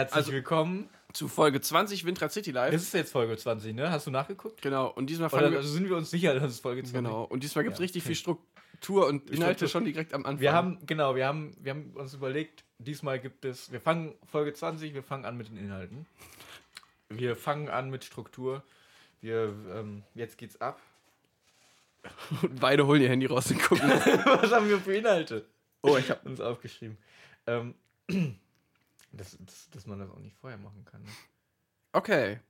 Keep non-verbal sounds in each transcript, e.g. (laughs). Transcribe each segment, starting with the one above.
Herzlich Also- willkommen. zu Folge 20 Winter City Live. Das ist jetzt Folge 20, ne? Hast du nachgeguckt? genau, und diesmal Oder wir, also sind wir uns sicher, dass es Folge 20 genau, und diesmal gibt es Ja. richtig viel Struktur und Inhalte Struktur. schon direkt am Anfang. Wir haben, genau, wir haben, wir haben uns überlegt, diesmal gibt es, wir fangen Folge 20, wir fangen an mit den Inhalten. Wir fangen an mit Struktur. Wir, ähm, jetzt geht's ab. und beide holen ihr Handy raus und gucken. (laughs) Was haben wir für Inhalte? Oh, ich habe uns aufgeschrieben. Ähm, (clears throat) dass, dass, dass man das auch nicht vorher machen kann. Ne? okay.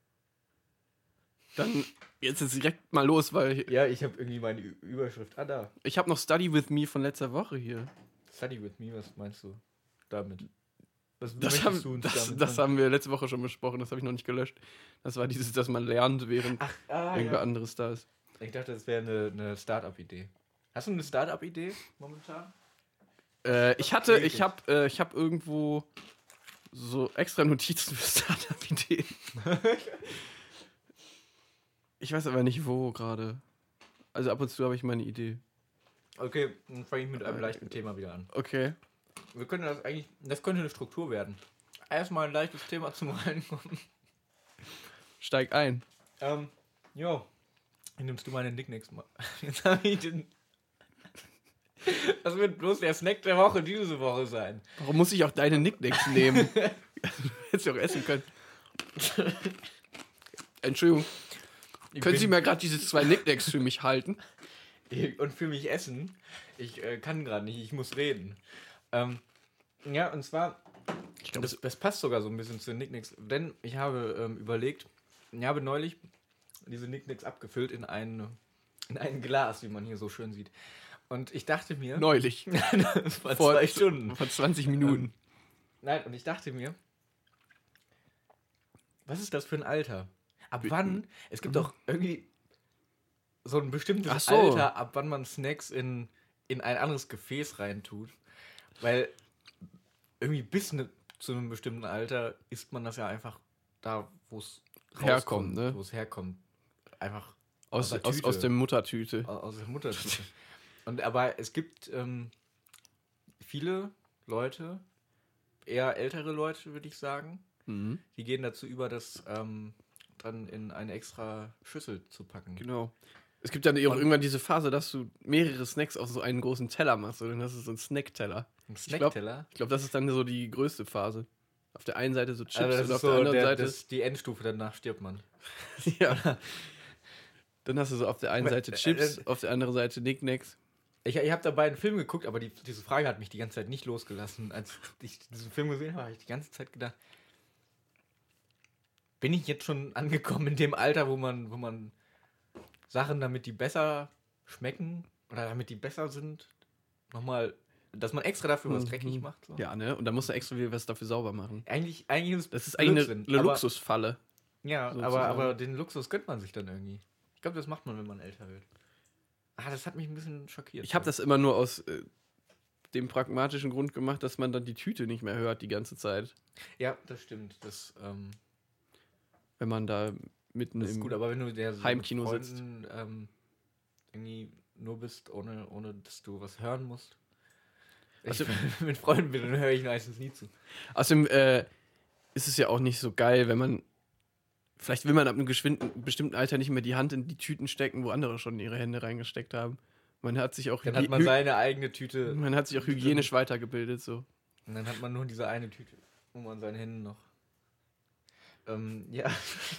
Dann jetzt ist direkt mal los, weil ich, Ja, ich habe irgendwie meine Ü- Überschrift. Ah, da. ich habe noch Study with Me von letzter Woche hier. Study with me, was meinst du damit? Was Das, haben, du uns das, damit das haben wir letzte Woche schon besprochen, das habe ich noch nicht gelöscht. Das war dieses, dass man lernt, während Ach, ah, irgendwer ja. anderes da ist. Ich dachte, das wäre eine, eine Start-up-Idee. Hast du eine Start-up-Idee momentan? Äh, ich hatte, ich habe äh, ich hab irgendwo so extra Notizen für Startup-Ideen. (laughs) ich weiß aber nicht wo gerade. Also ab und zu habe ich meine Idee. Okay, dann fange ich mit einem leichten Thema wieder an. Okay. Wir können das eigentlich, das könnte eine Struktur werden. Erstmal ein leichtes Thema (laughs) zum Reinkommen. Steig ein. Ähm, jo. Nimmst du meine Nicknacks mal? (laughs) Jetzt habe ich den. Das wird bloß der Snack der Woche diese Woche sein. Warum muss ich auch deine Nicknacks nehmen? (laughs) du hättest ja auch essen können. Entschuldigung. Ich Können Sie mir gerade diese zwei Nicknacks für mich halten? und für mich essen. Ich äh, kann gerade nicht, ich muss reden. Ähm, ja, und zwar, Ich glaube, das, das passt sogar so ein bisschen zu den Nicknacks, denn ich habe ähm, überlegt, ich habe neulich diese Nicknacks abgefüllt in ein, in ein Glas, wie man hier so schön sieht. Und ich dachte mir, neulich. (laughs) das war zwei Stunden. Vor 20 Minuten. Nein, und ich dachte mir, was ist das für ein Alter? Ab wann? Es gibt doch irgendwie so ein bestimmtes so. Alter, ab wann man Snacks in, in ein anderes Gefäß reintut. Weil irgendwie bis ne, zu einem bestimmten Alter isst man das ja einfach da, wo es Herkommt, ne? Wo es herkommt. Einfach Aus, der aus, Tüte. aus der Muttertüte. Au- aus der Muttertüte. (laughs) Und aber es gibt ähm, viele Leute, eher ältere Leute, würde ich sagen, Mhm. die gehen dazu über, das ähm, dann in eine extra Schüssel zu packen. Genau. Es gibt dann auch irgendwann diese Phase, dass du mehrere Snacks auf so einen großen Teller machst. Und dann hast du so einen Snackteller. Ein glaub- Snackteller. Ich glaube, das ist dann so die größte Phase. Auf der einen Seite so Chips Also und auf der so anderen der, Seite. das ist die Endstufe, danach stirbt man. (laughs) ja. Dann hast du so auf der einen Seite äh, Chips, auf der anderen Seite Nicknacks. Ich, ich habe dabei einen Film geguckt, aber die, diese Frage hat mich die ganze Zeit nicht losgelassen. Als ich diesen Film gesehen habe, habe ich die ganze Zeit gedacht, bin ich jetzt schon angekommen in dem Alter, wo man, wo man Sachen, damit die besser schmecken oder damit die besser sind, nochmal, dass man extra dafür was Mhm. dreckig macht? So? Ja, ne? Und dann musst du extra wieder was dafür sauber machen. Eigentlich, eigentlich ist Das ist eigentlich eine, eine Luxusfalle. Ja, aber, aber den Luxus gönnt man sich dann irgendwie. Ich glaube, das macht man, wenn man älter wird. Ah, das hat mich ein bisschen schockiert. Ich habe das immer nur aus äh, dem pragmatischen Grund gemacht, dass man dann die Tüte nicht mehr hört die ganze Zeit. Ja, das stimmt. Das, ähm, Wenn man da mitten Das ist im gut, aber wenn du der so Heimkino Freunden, ähm, irgendwie nur bist, ohne, ohne dass du was hören musst. Also- ich, (laughs) mit Freunden bin, dann höre ich meistens nie zu. Außerdem äh, ist es ja auch nicht so geil, wenn man. Vielleicht will man ab einem bestimmten Alter nicht mehr die Hand in die Tüten stecken, wo andere schon ihre Hände reingesteckt haben. Man hat sich auch, Dann hat man seine eigene Tüte man hat sich auch hygienisch weitergebildet. So. und dann hat man nur diese eine Tüte, wo man seine Hände noch. Ähm, ja,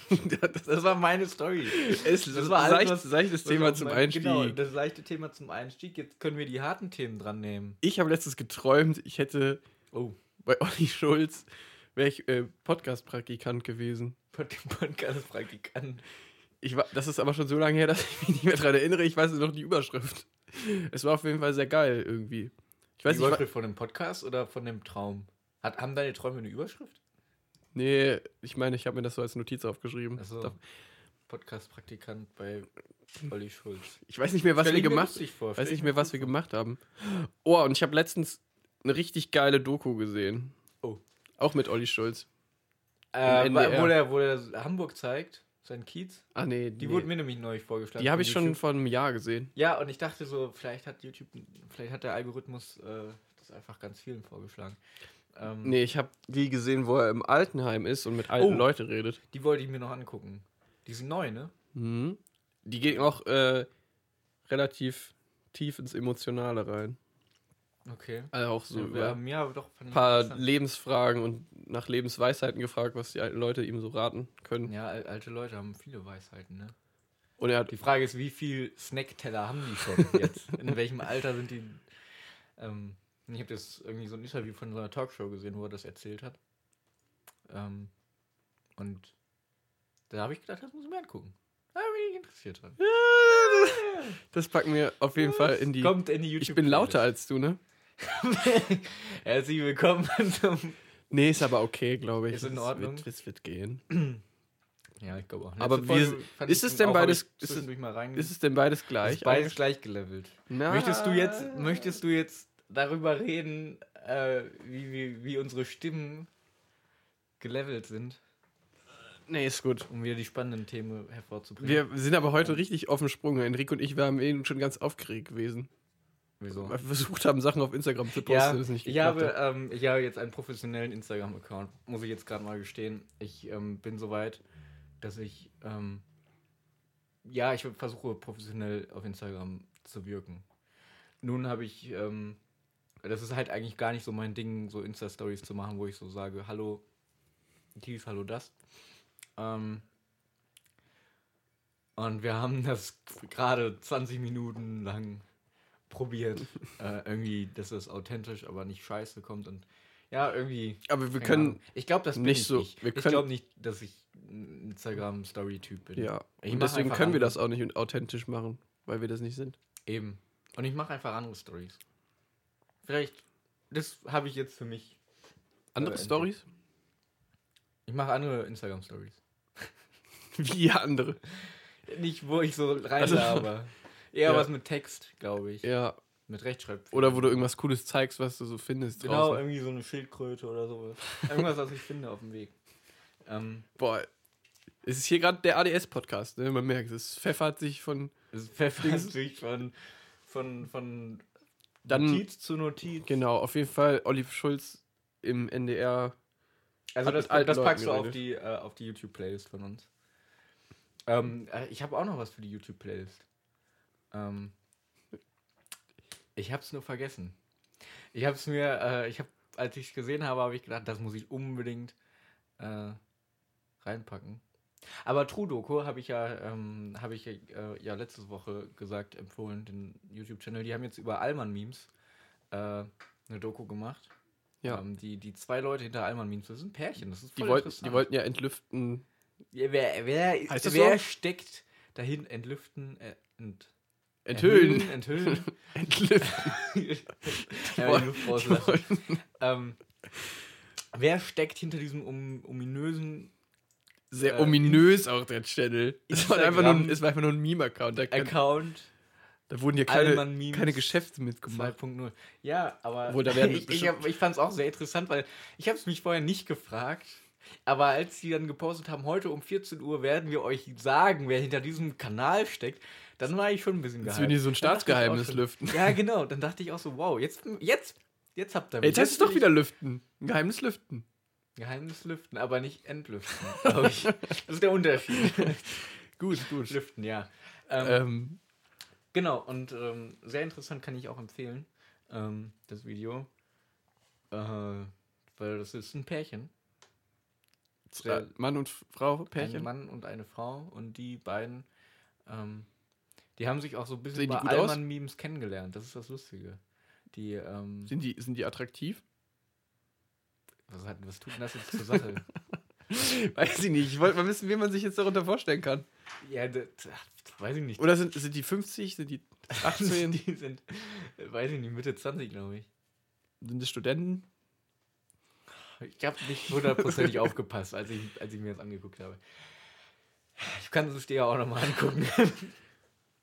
(laughs) das war meine Story. Es, Das war alles, seicht, was- seichtes Das Thema zum mein- Einstieg. Genau, das leichte Thema zum Einstieg. Jetzt können wir die harten Themen dran nehmen. Ich habe letztens geträumt, ich hätte Oh, bei Olli Schulz wäre ich äh, Podcast-Praktikant gewesen. (laughs) Podcast-Praktikant. Ich war, das ist aber schon so lange her, (laughs) dass ich mich nicht mehr daran erinnere. Ich weiß noch die Überschrift. Es war auf jeden Fall sehr geil irgendwie. Ich weiß Die nicht, Überschrift von dem Podcast oder von dem Traum? Hat, haben deine Träume eine Überschrift? nee, ich meine, ich habe mir das so als Notiz aufgeschrieben. Also Da- Podcast-Praktikant bei Olli Schulz. Ich weiß nicht mehr, was wir gemacht vor, Weiß nicht mehr, was wir gemacht haben. Oh, und ich habe letztens eine richtig geile Doku gesehen. Auch mit Olli Schulz. Äh, wo, der, wo der Hamburg zeigt, sein Kiez. Ah, nee, Die nee. wurde mir nämlich neulich vorgeschlagen. Die habe ich schon YouTube. vor einem Jahr gesehen. Ja, und ich dachte so, vielleicht hat YouTube, vielleicht hat der Algorithmus äh, das einfach ganz vielen vorgeschlagen. Ähm, Nee, ich habe die gesehen, wo er im Altenheim ist und mit alten Oh. Leuten redet. Die wollte ich mir noch angucken. Die sind neu, ne? Mhm. Die gehen auch äh, relativ tief ins Emotionale rein. Okay. Also auch so ja, über ja, ja, ein ich paar. Lebensfragen und nach Lebensweisheiten gefragt, was die alten Leute ihm so raten können. Ja, al- alte Leute haben viele Weisheiten, ne? Und er hat Die Frage ist, wie viel Snackteller haben die schon (laughs) jetzt? In welchem Alter sind die? Ähm, ich habe das irgendwie so ein Interview von so einer Talkshow gesehen, wo er das erzählt hat. Ähm, und da habe ich gedacht, das muss ich mir angucken. Da bin ich interessiert dran. Das packen wir auf jeden Fall in die. Kommt in die YouTube. Ich bin lauter als du, ne? (laughs) Herzlich willkommen zum. Nee, ist aber okay, glaube ich. Ist in Es Ordnung. Wird, es wird gehen. (clears throat) Ja, ich glaube auch. Aber Letzte wie- Folge fand ist es denn beides- ist es-. Ist es denn beides ist gleich? beides gleich gelevelt. Na, Möchtest du jetzt, möchtest du jetzt darüber reden, äh, wie, wie, wie unsere Stimmen gelevelt sind, Nee, ist gut. um wieder die spannenden Themen hervorzubringen? Wir sind aber heute richtig auf dem Sprung. Enrico und ich waren eben schon ganz aufgeregt gewesen. Wieso? Weil wir versucht haben, Sachen auf Instagram zu posten, Ja, ich habe, hat. ähm, ich habe jetzt einen professionellen Instagram-Account, muss ich jetzt gerade mal gestehen. Ich ähm, bin soweit, dass ich, ähm, ja, ich versuche professionell auf Instagram zu wirken. Nun habe ich, ähm, das ist halt eigentlich gar nicht so mein Ding, so Insta-Stories zu machen, wo ich so sage, hallo dies, hallo das. Ähm, und wir haben das gerade 20 Minuten lang probiert. äh, irgendwie, dass das authentisch, aber nicht scheiße kommt und ja, irgendwie. Aber wir können. Ahnung. Ich glaube, das bin nicht ich so- nicht. wir ich können- glaube nicht, dass ich ein Instagram-Story-Typ bin. Ja. Ich und deswegen können wir das auch nicht authentisch machen, weil wir das nicht sind. Eben. Und ich mache einfach andere Stories. Vielleicht, das habe ich jetzt für mich. Andere Äh, Stories? Ich mache andere Instagram-Stories. (laughs) Wie andere. Nicht, wo ich so reinlaber. Eher Ja. was mit Text, glaube ich. Ja. Mit Rechtschreibfehlern. Oder wo du irgendwas Cooles zeigst, was du so findest. Genau, draußen. irgendwie so eine Schildkröte oder sowas. Irgendwas, was ich finde auf dem Weg. Ähm, Boah. Es ist hier gerade der ADS-Podcast, ne? Man merkt, es pfeffert sich von. es pfeffert sich von, von, von Dann- Notiz zu Notiz. Genau, auf jeden Fall Olive Schulz im NDR. Also das, das packst du Leuten auf geredet. die, äh, auf die YouTube-Playlist von uns. Ähm, äh, ich habe auch noch was für die YouTube-Playlist. Ähm, ich habe es nur vergessen. Ich habe es mir, äh, ich habe, als ich es gesehen habe, habe ich gedacht, das muss ich unbedingt äh, reinpacken. Aber True Doku habe ich ja, ähm, habe ich äh, ja letzte Woche gesagt, empfohlen, den YouTube-Channel. Die haben jetzt über Allmann-Memes äh, eine Doku gemacht. Ja. Ähm, die, die zwei Leute hinter Allmann-Memes, das sind ein Pärchen. Das ist Die voll wollten, interessant. die wollten ja entlüften. Ja, wer wer, wer so? steckt dahin? Entlüften? Äh, ent, Enthüllen. Enthüllen. (laughs) Entlüften. (laughs) ähm, wer steckt hinter diesem um, ominösen Sehr Äh, ominös auch der Channel. Es war, einfach nur, es war einfach nur ein Meme-Account. Da, Account da wurden ja keine, keine Geschäfte mitgemacht. 2.0? Ja, aber Obwohl, da werden (laughs) ich, ich, hab- ich fand es auch sehr interessant, weil ich habe es mich vorher nicht gefragt. Aber als sie dann gepostet haben, heute um 14 Uhr werden wir euch sagen, wer hinter diesem Kanal steckt, dann war ich schon ein bisschen Als gehypt. würden die so ein Staatsgeheimnis schon- lüften. Ja, genau. Dann dachte ich auch so, wow, jetzt, jetzt, jetzt habt ihr Ey, Jetzt heißt es doch wieder lüften. Ein Geheimnis lüften. Geheimnis lüften, aber nicht entlüften, glaube ich. (laughs) Das ist der Unterschied. Gut, gut. lüften, ja. Ähm, Ähm, Genau, und ähm, sehr interessant kann ich auch empfehlen, ähm, das Video. Äh, weil das ist ein Pärchen. äh, Mann und Frau, Ein Pärchen. Mann und eine Frau. Und die beiden, ähm, die haben sich auch so ein bisschen aus? Allmann-Memes kennengelernt. Das ist das Lustige. Die, ähm, Sind die, sind die attraktiv? was, hat, was tut denn das jetzt zur Sache? (laughs) Weiß ich nicht. Ich wollte mal wissen, wie man sich jetzt darunter vorstellen kann. ja, das, weiß ich nicht. Oder sind, sind die 50? Sind die (laughs) 18? die sind, weiß ich nicht, Mitte 20, glaube ich. sind das Studenten? Ich habe nicht hundertprozentig (laughs) aufgepasst, als ich, als ich mir das angeguckt habe. Ich kann es dir ja auch nochmal angucken.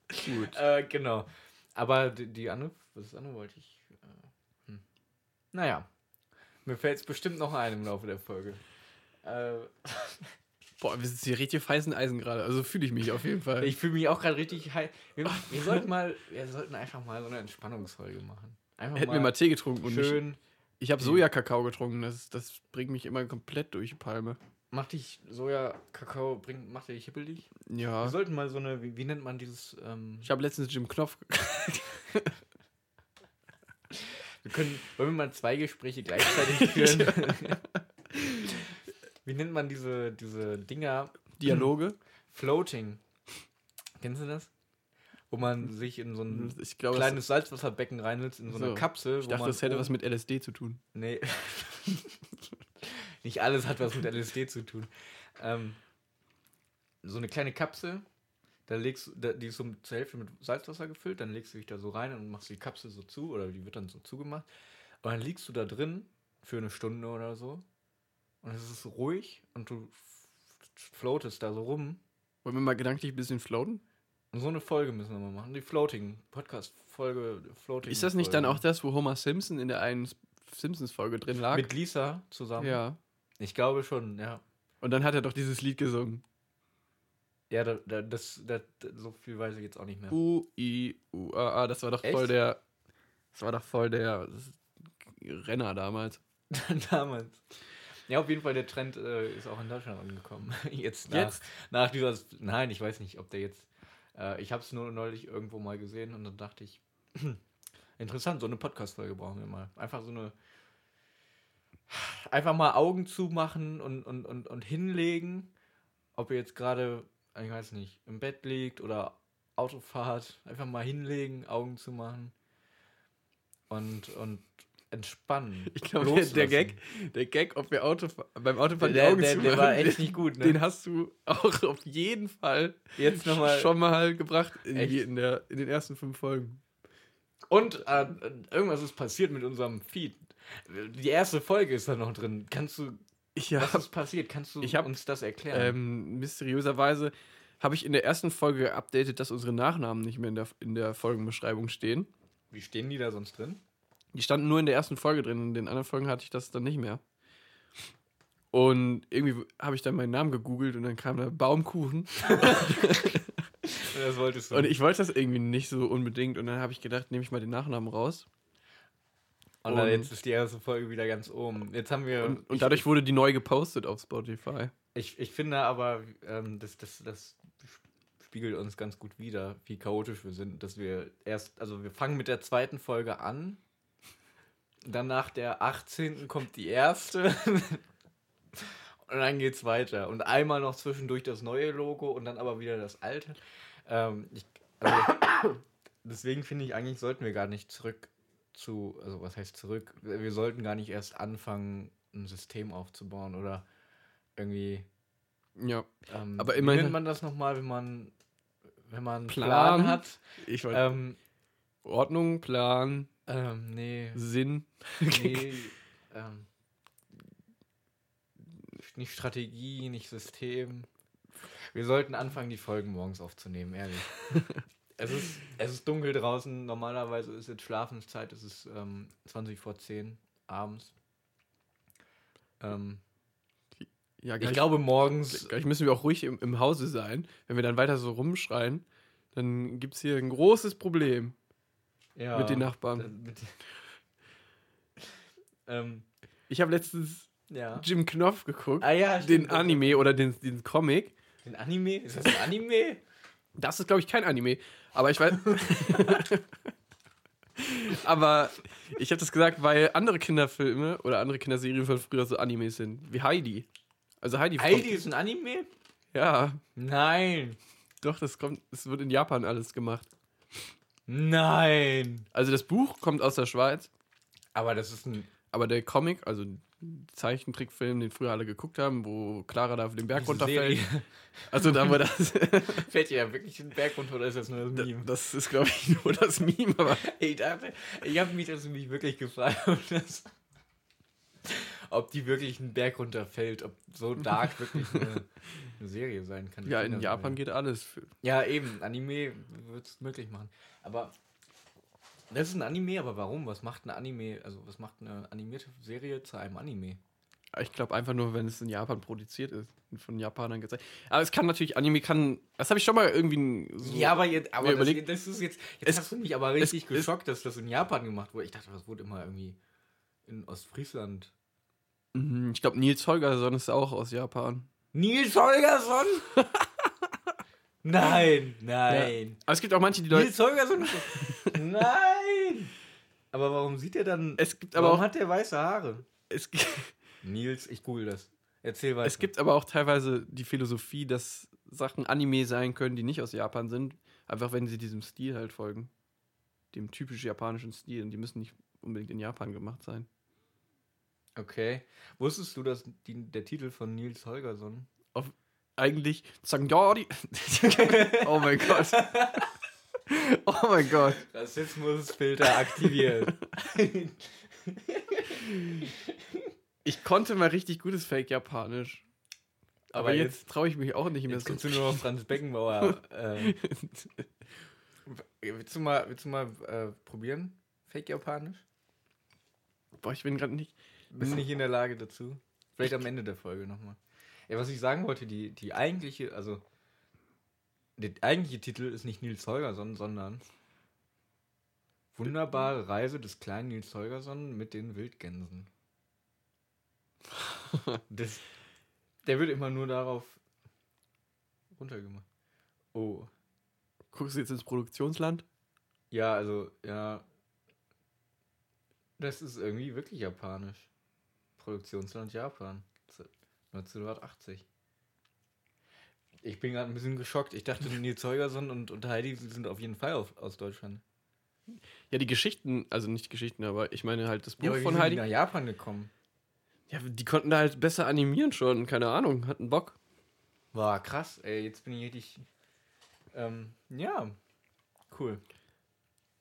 Gut. äh, genau. Aber die, die andere, was andere wollte ich? Äh, hm. Naja, mir fällt es bestimmt noch ein im Laufe der Folge. Äh, (laughs) Boah, wir sind hier richtig heißen Eisen gerade. Also fühle ich mich auf jeden Fall. ich fühle mich auch gerade richtig heiß. Wir, wir sollten mal, wir sollten einfach mal so eine Entspannungsfolge machen. Einfach Hätten wir mal Tee getrunken und nicht. schön Ich habe Sojakakao getrunken, das, das bringt mich immer komplett durch die Palme. Macht dich Soja, Kakao, bringt, macht dich hippelig? Ja. Wir sollten mal so eine, wie, wie nennt man dieses, ähm, Ich habe letztens Jim Knopf. (laughs) wir können, wollen wir mal zwei Gespräche gleichzeitig (laughs) führen? wie nennt man diese, diese Dinger? Dialoge. (clears throat) Floating. Kennst du das? Wo man sich in so ein glaube, das, kleines Salzwasserbecken reinsetzt, in so, eine So. Kapsel. ich dachte, das hätte was mit LSD zu tun. Nee. (laughs) Nicht alles hat was mit LSD zu tun. Ähm, so eine kleine Kapsel, da legst du, da, die ist so zur Hälfte mit Salzwasser gefüllt, dann legst du dich da so rein und machst die Kapsel so zu, oder die wird dann so zugemacht. Und dann liegst du da drin für eine Stunde oder so. Und es ist ruhig und du floatest da so rum. Wollen wir mal gedanklich ein bisschen floaten? Und so eine Folge müssen wir mal machen. Die Floating, Podcast-Folge, Floating. Ist das nicht dann Folge. auch das, wo Homer Simpson in der einen Simpsons-Folge drin lag? Mit Lisa zusammen? ja. Ich glaube schon, ja. Und dann hat er doch dieses Lied gesungen. Ja, da, da, das, da, so viel weiß ich jetzt auch nicht mehr. U, I, U, A, A. Das war doch voll Echt? der. Das war doch voll der Renner damals. (laughs) Damals. Ja, auf jeden Fall, der Trend äh, ist auch in Deutschland angekommen. (laughs) Jetzt nach, Jetzt? nach dieser. Nein, ich weiß nicht, ob der jetzt. Äh, ich habe es nur neulich irgendwo mal gesehen und dann dachte ich, (clears throat) interessant, so eine Podcast-Folge brauchen wir mal. Einfach so eine. Einfach mal Augen zumachen und, und, und, und hinlegen. Ob ihr jetzt gerade, ich weiß nicht, im Bett liegt oder Autofahrt. Einfach mal hinlegen, Augen zumachen. Und, und entspannen. Ich glaube, der, der. Gag, der Gag, ob wir Auto, beim Autofahren die Der, Augen der, zumachen, der war echt nicht gut, ne? den hast du auch auf jeden Fall Jetzt nochmal. schon mal gebracht in, die, in, der, in den ersten fünf Folgen. Und äh, irgendwas ist passiert mit unserem Feed. Die erste Folge ist da noch drin. Kannst du. Ich Was ist passiert? Kannst du ich hab, uns das erklären? ähm, mysteriöserweise habe ich in der ersten Folge geupdatet, dass unsere Nachnamen nicht mehr in der, in der Folgenbeschreibung stehen. Wie stehen die da sonst drin? Die standen nur in der ersten Folge drin, in den anderen Folgen hatte ich das dann nicht mehr. Und irgendwie habe ich dann meinen Namen gegoogelt und dann kam da Baumkuchen. (laughs) (laughs) Das wolltest du. Und ich wollte das irgendwie nicht so unbedingt. Und dann habe ich gedacht, nehme ich mal den Nachnamen raus. Und dann und- jetzt ist die erste Folge wieder ganz oben. Jetzt haben wir. Und, und ich, dadurch wurde die neu gepostet auf Spotify. Ich, ich finde aber, ähm, das, das, das spiegelt uns ganz gut wider, wie chaotisch wir sind. Dass wir erst. Also, wir fangen mit der zweiten Folge an. Dann nach der 18. kommt die erste. (laughs) Und dann geht's weiter. Und einmal noch zwischendurch das neue Logo und dann aber wieder das alte. Ähm, ich, also, (coughs) deswegen finde ich, eigentlich sollten wir gar nicht zurück zu, also was heißt zurück? Wir sollten gar nicht erst anfangen, ein System aufzubauen oder irgendwie. Ja. Ähm, Aber wie immerhin- nennt man das nochmal, wenn man, wenn man Plan, Plan? hat? Ich wollte Ähm, Ordnung, Plan, ähm, nee. Sinn. (laughs) Nee, ähm, nicht Strategie, nicht System. Wir sollten anfangen, die Folgen morgens aufzunehmen, ehrlich. (laughs) es, ist, es ist dunkel draußen. Normalerweise ist jetzt Schlafenszeit. Es ist ähm, 20 vor 10 abends. Ähm, Ja, ich glaube, morgens. gleich müssen wir auch ruhig im, im Hause sein. Wenn wir dann weiter so rumschreien, dann gibt es hier ein großes Problem Ja, mit den Nachbarn. mit- (laughs) ähm, Ich habe letztens ja. Jim Knopf geguckt, Ah ja, den. Anime oder den, den Comic. Den Anime? Ist das ein Anime? Das ist, glaube ich, kein Anime. Aber ich weiß. (laughs) aber ich habe das gesagt, weil andere Kinderfilme oder andere Kinderserien von früher so Animes sind. Wie Heidi. Also Heidi. Heidi ist ein Anime? Ja, Nein. doch, das kommt. Es wird in Japan alles gemacht. Nein. Also das Buch kommt aus der Schweiz, Aber das ist ein. aber der Comic, also Zeichentrickfilm, den früher alle geguckt haben, wo Clara da auf den Berg diese runterfällt. Serie. Also da war das. (laughs) Fällt ihr ja wirklich den Berg runter oder ist das nur das Meme? das ist, glaube ich, nur das Meme, aber. (laughs) Ich dachte, ich habe mich das nämlich wirklich gefragt, ob, die wirklich einen Berg runterfällt, ob so Dark wirklich eine, eine Serie sein kann. Ja, in. Japan geht alles. Ja, eben, Anime wird es möglich machen. Aber das ist ein Anime, aber warum? Was macht ein Anime, also was macht eine animierte Serie zu einem Anime? Ich glaube einfach nur, wenn es in Japan produziert ist und von Japanern gezeigt. Aber es kann natürlich, Anime kann, das habe ich schon mal irgendwie so. Ja, aber jetzt, aber das, das ist jetzt, jetzt Es- hast du mich aber richtig es- geschockt, dass das in Japan gemacht wurde. Ich dachte, das wurde immer irgendwie in Ostfriesland. Mhm, Ich glaube, Nils Holgersson ist auch aus Japan. Nils Holgersson? (laughs) nein, nein. Aber es gibt auch manche, die Leute. Nils Holgersson? (laughs) nein! Aber warum sieht er dann. Es gibt aber warum auch. hat der weiße Haare? Es, (laughs) Nils, ich google das. Erzähl weiter. es gibt aber auch teilweise die Philosophie, dass Sachen Anime sein können, die nicht aus Japan sind. Einfach wenn sie diesem Stil halt folgen. Dem typisch japanischen Stil. Und die müssen nicht unbedingt in Japan gemacht sein. Okay. Wusstest du, dass die, der Titel von Nils Holgersson. Eigentlich Sangyori. (laughs) oh mein Gott. Oh mein Gott. Rassismusfilter aktiviert. Ich konnte mal richtig gutes Fake-Japanisch. Aber, Aber jetzt, traue ich mich auch nicht mehr Jetzt so. kannst du nur noch Franz Beckenbauer. (laughs) äh, willst du mal, willst du mal äh, probieren? Fake Japanisch? Boah, ich bin gerade nicht. Bist nicht in der Lage dazu? Vielleicht am Ende der Folge nochmal. Ja, was ich sagen wollte, die, die eigentliche, also der eigentliche Titel ist nicht Nils Holgersson, sondern Wunderbare Reise des kleinen Nils Holgersson mit den Wildgänsen. (laughs) Das, der wird immer nur darauf runtergemacht. Oh. Guckst du jetzt ins Produktionsland? Ja, also, ja. Das ist irgendwie wirklich japanisch. Produktionsland Japan. 1980. Ich bin gerade ein bisschen geschockt. Ich dachte, Nils Holgersson und, und Heidi sind auf jeden Fall auf, aus Deutschland. Ja, die Geschichten, also nicht Geschichten, aber ich meine halt das Buch Ja, aber wie von sind die Heidi. nach Japan gekommen? Ja, die konnten da halt besser animieren schon, keine Ahnung, hatten Bock. War krass, ey. Jetzt bin ich richtig. Ähm, ja. Cool.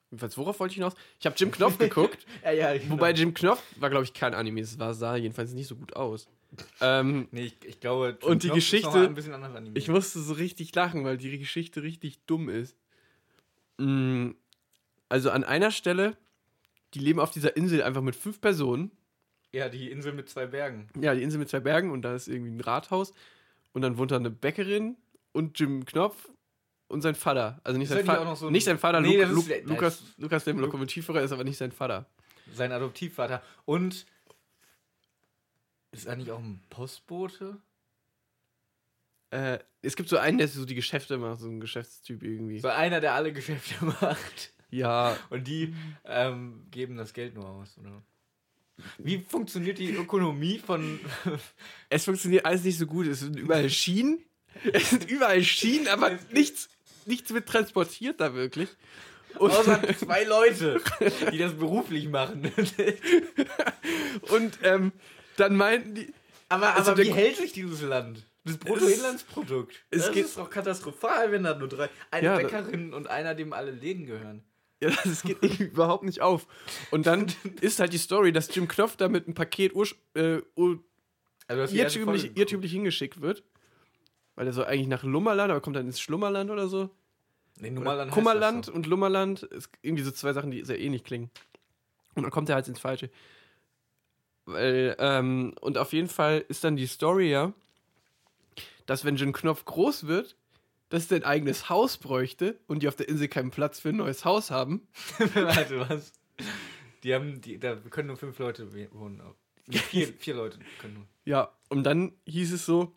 Jedenfalls, worauf wollte ich hinaus? Ich habe Jim Knopf geguckt, (laughs) Ja, ja, genau. wobei Jim Knopf war, glaube ich, kein Anime, es war, sah jedenfalls nicht so gut aus. Ähm, Nee, ich, ich glaube. Und die Geschichte- mal ein bisschen anders animiert. ich musste so richtig lachen, weil die Geschichte richtig dumm ist. Mm, Also an einer Stelle, die leben auf dieser Insel einfach mit fünf Personen. ja, die Insel mit zwei Bergen. Ja, die Insel mit zwei Bergen und da ist irgendwie ein Rathaus. Und dann wohnt da eine Bäckerin und Jim Knopf und sein Vater. Also nicht sein noch so nicht sein Vater, Nee, Lu ist Lu Lukas, Lukas, der Lokomotivführer, ist aber nicht sein Vater. Sein Adoptivvater. Und. Ist eigentlich auch ein Postbote? Äh, es gibt so einen, der so die Geschäfte macht, so ein Geschäftstyp irgendwie. So einer, der alle Geschäfte (laughs) macht. Ja, Und die ähm, geben das Geld nur aus, oder? Wie funktioniert die Ökonomie von. (laughs) es funktioniert alles nicht so gut. Es sind überall Schienen. Es sind überall Schienen, aber nichts, nichts wird transportiert da wirklich. Und, Außer (laughs) zwei Leute, die das beruflich machen. und ähm, dann meinten die, aber Also aber wie hält sich dieses Land? Das Bruttoinlandsprodukt. es das geht- ist doch katastrophal, wenn da nur drei. Eine Ja, Bäckerin und einer, dem alle Läden gehören. Ja, das geht überhaupt nicht auf. Und dann ist halt die Story, dass Jim Knopf da mit einem Paket äh, ur Also, die erste irrtümlich, irrtümlich hingeschickt wird. Weil er so eigentlich nach Lummerland, aber kommt dann ins Schlummerland oder so. Nee, heißt Kummerland das und Lummerland ist irgendwie so zwei Sachen, die sehr ähnlich klingen. Und dann kommt er halt ins Falsche. Weil, ähm, und auf jeden Fall ist dann die Story ja, dass wenn Jim Knopf groß wird, dass er ein eigenes Haus bräuchte und die auf der Insel keinen Platz für ein neues Haus haben. (laughs) Warte, was? Die haben, die, da können nur fünf Leute wohnen. Vier, (laughs) vier Leute können nur. Ja, und dann hieß es so,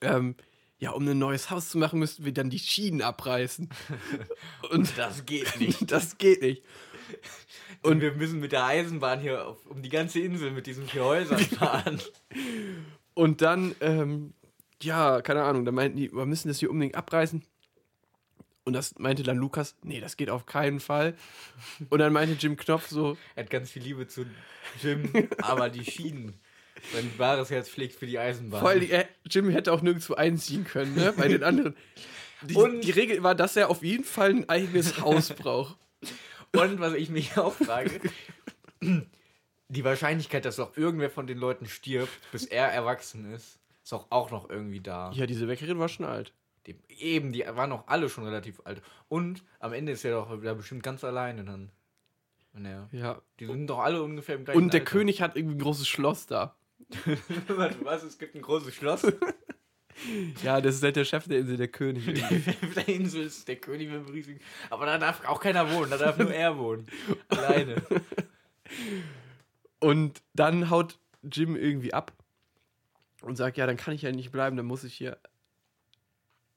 ähm, ja, um ein neues Haus zu machen, müssten wir dann die Schienen abreißen. (laughs) Und Das geht nicht. das geht nicht. Und wir müssen mit der Eisenbahn hier auf, um die ganze Insel mit diesen vier Häusern (laughs) fahren. Und dann, ähm, ja, keine Ahnung, dann meinten die, wir müssen das hier unbedingt abreißen. Und das meinte dann Lukas, nee, das geht auf keinen Fall. Und dann meinte Jim Knopf so, Er hat ganz viel Liebe zu Jim, aber die Schienen. Sein wahres Herz schlägt für die Eisenbahn. vor allem, äh, Jim hätte auch nirgendwo einziehen können, ne, bei den anderen. Die, Und- die Regel war, dass er auf jeden Fall ein eigenes Haus braucht. Und was ich mich auch frage, die Wahrscheinlichkeit, dass auch irgendwer von den Leuten stirbt, bis er erwachsen ist, ist auch, auch noch irgendwie da. Ja, diese Bäckerin war schon alt. Die, eben, die waren auch alle schon relativ alt. Und am Ende ist er doch da bestimmt ganz alleine dann. Naja. Ja. Die sind doch alle ungefähr im gleichen Und der Alter. König hat irgendwie ein großes Schloss da. (laughs) Warte, was? Es gibt ein großes Schloss. (laughs) Ja, das ist halt der Chef der Insel, der König. (laughs) irgendwie. Auf der Insel ist der König mit dem riesigen. Aber da darf auch keiner wohnen, da darf nur er wohnen. (laughs) Alleine. Und dann haut Jim irgendwie ab und sagt, ja, dann kann ich ja nicht bleiben, dann muss ich hier.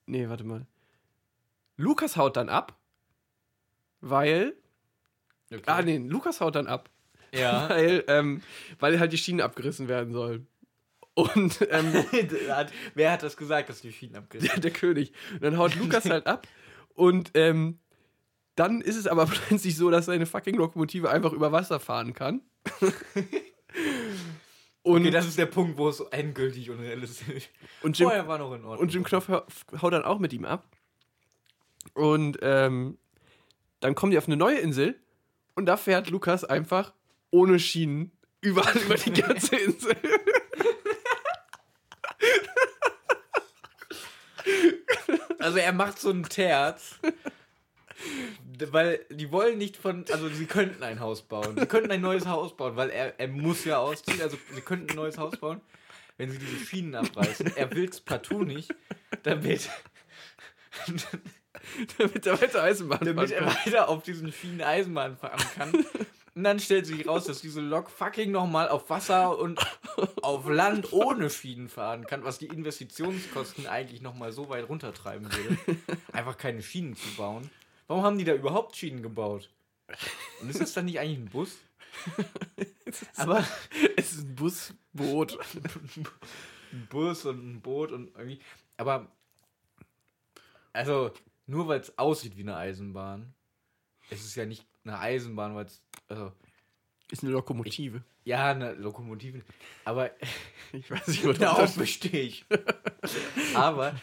Nee, warte mal. Lukas haut dann ab, weil. Okay. Ah, nee, Lukas haut dann ab, Ja. weil, ähm, weil halt die Schienen abgerissen werden sollen. Und ähm, (laughs) Wer hat das gesagt, dass die Schienen abgerissen der, (laughs) der König. Und dann haut Lukas halt ab und ähm, dann ist es aber (laughs) plötzlich so, dass seine fucking Lokomotive einfach über Wasser fahren kann. und, Okay, das ist der Punkt, wo es so endgültig unrealistisch ist. und Jim, Vorher war noch in Ordnung. und Jim Knopf hau- haut dann auch mit ihm ab. Und ähm, dann kommen die auf eine neue Insel und da fährt Lukas einfach ohne Schienen überall über die ganze Insel. Also er macht so ein Terz. Weil die wollen nicht von, also sie könnten ein Haus bauen. Sie könnten ein neues Haus bauen, weil er, er muss ja ausziehen. Also sie könnten ein neues Haus bauen, wenn sie diese Schienen abreißen. Er will es partout nicht, damit, damit er weiter Eisenbahn damit fahren er weiter auf diesen Schienen Eisenbahn fahren kann. Und dann stellt sich raus, dass diese Lok fucking nochmal auf Wasser und auf Land ohne Schienen fahren kann, was die Investitionskosten eigentlich nochmal so weit runtertreiben würde. Einfach keine Schienen zu bauen. Warum haben die da überhaupt Schienen gebaut? Und ist das dann nicht eigentlich ein Bus? Aber Es ist ein Busboot. ein Bus und ein Boot und irgendwie. Aber also nur weil es aussieht wie eine Eisenbahn, es ist ja nicht eine Eisenbahn, weil es also Ist eine Lokomotive. ja eine Lokomotive, aber (laughs) Ich weiß nicht, (laughs) wo darauf das bestehe ich. (laughs) aber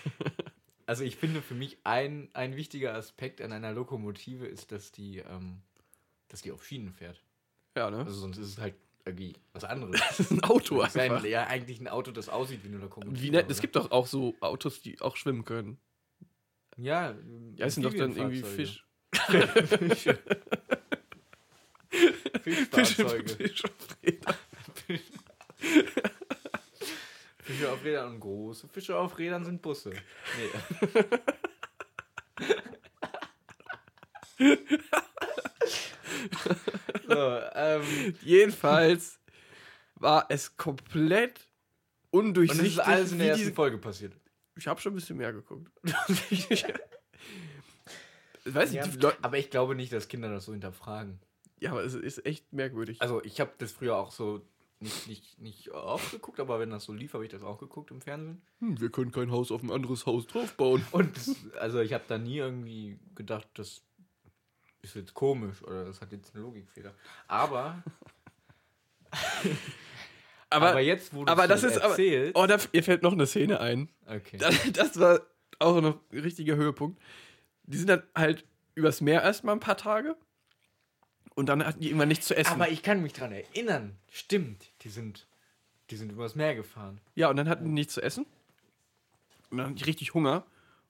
also ich finde für mich ein, ein wichtiger Aspekt an einer Lokomotive ist, dass die ähm, dass die auf Schienen fährt. Ja, ne? Also sonst ist es halt irgendwie was anderes. Das ist ein Auto Es ist ein, einfach. ja eigentlich ein Auto, das aussieht wie eine Lokomotive. Wie nett, es gibt doch auch so Autos, die auch schwimmen können. Ja, Ja, es sind doch dann irgendwie. Fisch. Fische. Fisch, Fischfahrzeuge. Fisch auf Rädern. Fische auf Rädern und große Fische auf Rädern sind Busse. Nee. (laughs) so, ähm, Jedenfalls war es komplett und undurchsichtig. das ist alles in der ersten diese- Folge passiert. ich habe schon ein bisschen mehr geguckt. (laughs) Weiß ich, Ja, aber ich glaube nicht, dass Kinder das so hinterfragen. Ja, aber es ist echt merkwürdig. Also ich habe das früher auch so nicht, nicht, nicht oft geguckt, aber wenn das so lief, habe ich das auch geguckt im Fernsehen. Hm, wir können kein Haus auf ein anderes Haus draufbauen. (laughs) Und also ich habe da nie irgendwie gedacht, das ist jetzt komisch oder das hat jetzt einen Logikfehler. Aber, (laughs) Aber, aber jetzt, wo du aber das ist aber. erzählst, Oh, da fällt noch eine Szene ein. okay. Das, das war auch noch ein richtiger Höhepunkt. Die sind dann halt übers Meer erstmal ein paar Tage. Und dann hatten die irgendwann nichts zu essen. aber ich kann mich dran erinnern. Stimmt, die sind, die sind übers Meer gefahren. ja, und dann hatten die nichts zu essen. Und dann hatten die richtig Hunger.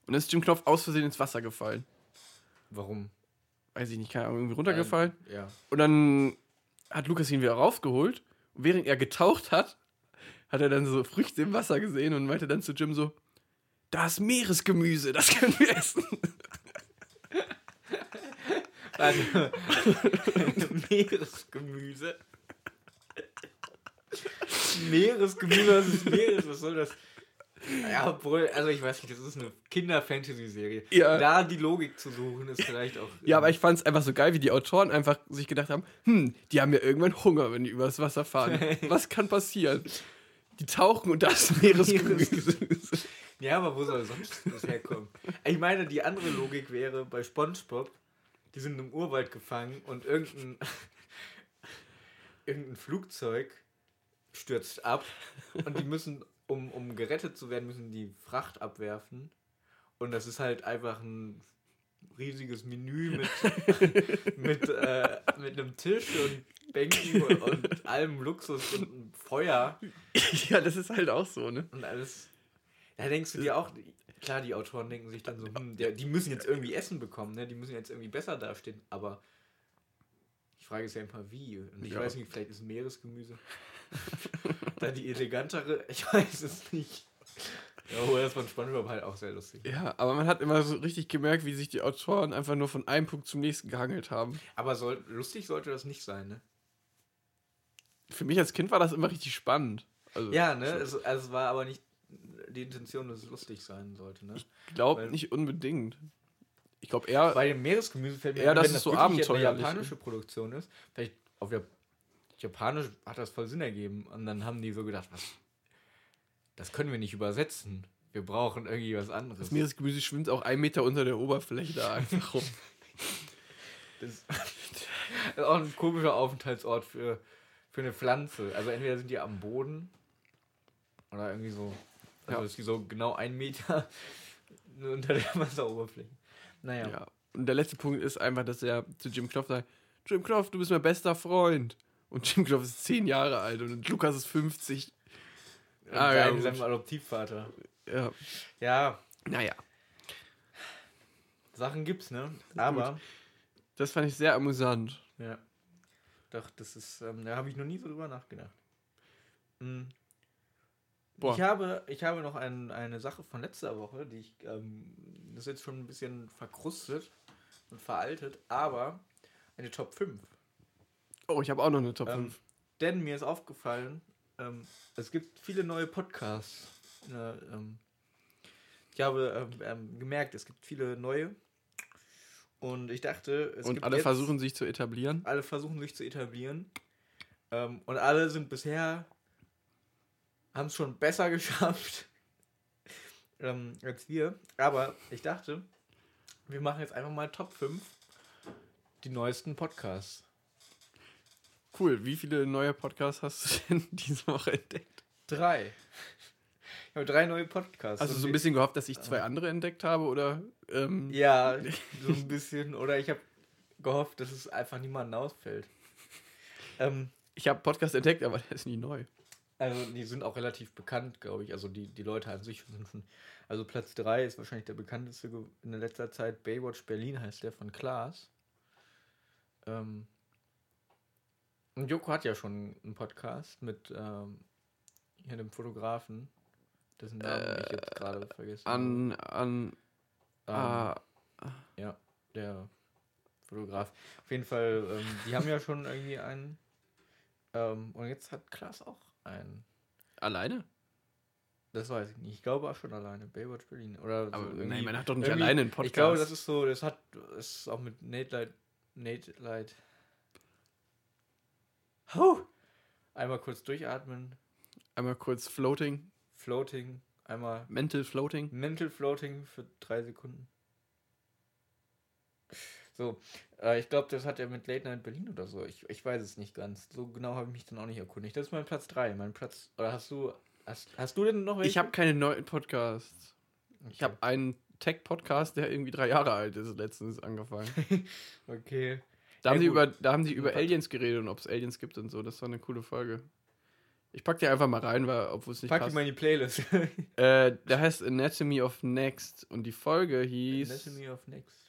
Und dann ist Jim Knopf aus Versehen ins Wasser gefallen. Warum? Weiß ich nicht, keine Ahnung, irgendwie runtergefallen. Ähm, ja. Und dann hat Lukas ihn wieder rausgeholt. Und während er getaucht hat, hat er dann so Früchte im Wasser gesehen und meinte dann zu Jim so: Da ist Meeresgemüse, das können wir essen. Also, (laughs) Meeresgemüse. Meeresgemüse, was ist Meeres? Was soll das? Ja, obwohl, also ich weiß nicht, das ist eine Kinder-Fantasy-Serie. Ja. Da die Logik zu suchen, ist vielleicht auch. Ja, aber ich fand es einfach so geil, wie die Autoren einfach sich gedacht haben: Hm, die haben ja irgendwann Hunger, wenn die übers Wasser fahren. (laughs) Was kann passieren? Die tauchen und da ist Meeresgemüse. (laughs) Ja, aber wo soll sonst das herkommen? Ich meine, die andere Logik wäre bei SpongeBob, die sind im Urwald gefangen und irgendein, irgendein Flugzeug stürzt ab und die müssen, um, um gerettet zu werden, müssen die Fracht abwerfen. Und das ist halt einfach ein riesiges Menü mit, mit, äh, mit einem Tisch und Bänken und, und allem Luxus und Feuer. ja, das ist halt auch so, ne? Und alles. Da denkst du dir auch, klar, die Autoren denken sich dann so, hm, der, die müssen jetzt irgendwie Essen bekommen, ne? Die müssen jetzt irgendwie besser dastehen, aber die Frage ist ja immer wie. Und ich Ja. weiß nicht, vielleicht ist Meeresgemüse (laughs) da die elegantere, ich weiß es nicht. Ja, aber das von SpongeBob halt auch sehr lustig. Ja, aber man hat immer so richtig gemerkt, wie sich die Autoren einfach nur von einem Punkt zum nächsten gehangelt haben. Aber soll, lustig sollte das nicht sein, ne? Für mich als Kind war das immer richtig spannend. Also, Ja, ne? Es, also es war aber nicht die Intention, dass es lustig sein sollte, ne? Ich glaube nicht unbedingt. Ich glaube eher. Bei dem Meeresgemüse fällt mir Ja, ein, das wenn ist so jetzt eine abenteuerlich, japanische Produktion ist, vielleicht auf der Japanisch hat das voll Sinn ergeben und dann haben die so gedacht, was das können wir nicht übersetzen. Wir brauchen irgendwie was anderes. das Meeresgemüse schwimmt auch einen Meter unter der Oberfläche da einfach rum. Das (laughs) ist das ist auch ein komischer Aufenthaltsort für, für eine Pflanze. Also entweder sind die am Boden oder irgendwie so. Also Ja. ist die so genau ein Meter (laughs) unter der Wasseroberfläche. Naja. Ja. Und der letzte Punkt ist einfach, dass er zu Jim Knopf sagt: Jim Knopf, du bist mein bester Freund. Und Jim Knopf ist 10 Jahre alt und Lukas ist 50. Und Ah, ja, sein, gut. seinem Adoptivvater. Ja. Ja, Naja, Sachen gibt's, ne? Aber, das fand ich sehr amüsant. ja. Doch, das ist, ähm, da habe ich noch nie so drüber nachgedacht. Hm. Boah. Ich habe, ich habe noch ein, eine Sache von letzter Woche, die ich, ähm, das ist jetzt schon ein bisschen verkrustet und veraltet, aber eine Top 5. Oh, ich habe auch noch eine Top Ähm, 5. denn mir ist aufgefallen, ähm, es gibt viele neue Podcasts. Äh, ähm, ich habe ähm, ähm, gemerkt, es gibt viele neue. Und ich dachte, es Und gibt alle jetzt, versuchen sich zu etablieren. alle versuchen sich zu etablieren. Und alle sind bisher, haben es schon besser (laughs) geschafft ähm, als wir. Aber ich dachte, wir machen jetzt einfach mal Top 5 die neuesten Podcasts. Cool. Wie viele neue Podcasts hast du denn (laughs) diese Woche entdeckt? Drei. Ich habe drei neue Podcasts. Hast du so ein bisschen gehofft, dass ich zwei andere entdeckt habe? Oder. Ähm, Ja, (laughs) so ein bisschen. Oder ich habe gehofft, dass es einfach niemandem ausfällt. Ähm, Ich habe Podcast entdeckt, aber der ist nie neu. Also die sind auch relativ bekannt, glaube ich. Also die, die Leute an sich sind schon. Also Platz 3 ist wahrscheinlich der bekannteste in der letzter Zeit. Baywatch Berlin heißt der von Klaas. Ähm, und Joko hat ja schon einen Podcast mit ähm, hier dem Fotografen, dessen Namen ich jetzt gerade vergessen. An. an Ähm, ah, Ja, der Fotograf. Auf jeden Fall, ähm, die haben ja schon irgendwie einen. Ähm, und jetzt hat Klaas auch einen. alleine? Das weiß ich nicht. Ich glaube auch schon alleine. Baywatch Berlin. Oder so Aber irgendwie- nein, man hat doch nicht alleine einen Podcast. Ich glaube, das ist so, das hat, das ist auch mit Nate Light. Nate Light. Huh. Einmal kurz durchatmen. Einmal kurz Floating. Floating. Einmal Mental Floating. Mental Floating für drei Sekunden. So, äh, ich glaube, das hat er mit Late Night Berlin oder so. Ich, ich weiß es nicht ganz. So genau habe ich mich dann auch nicht erkundigt. Das ist mein Platz 3. Mein Platz. Oder hast du. Hast, hast du denn noch welche? Ich habe keine neuen Podcasts. Ich Okay. habe einen Tech-Podcast, der irgendwie drei Jahre alt ist, letztens angefangen. (laughs) Okay. Da Ja, haben, die gut. über, da haben die über. Aliens geredet und ob es Aliens gibt und so. Das war eine coole Folge. Ich pack die einfach mal rein, weil, obwohl es nicht Pack die passt. mal in die Playlist. Äh, der heißt Anatomy of Next und die Folge hieß Anatomy of Next.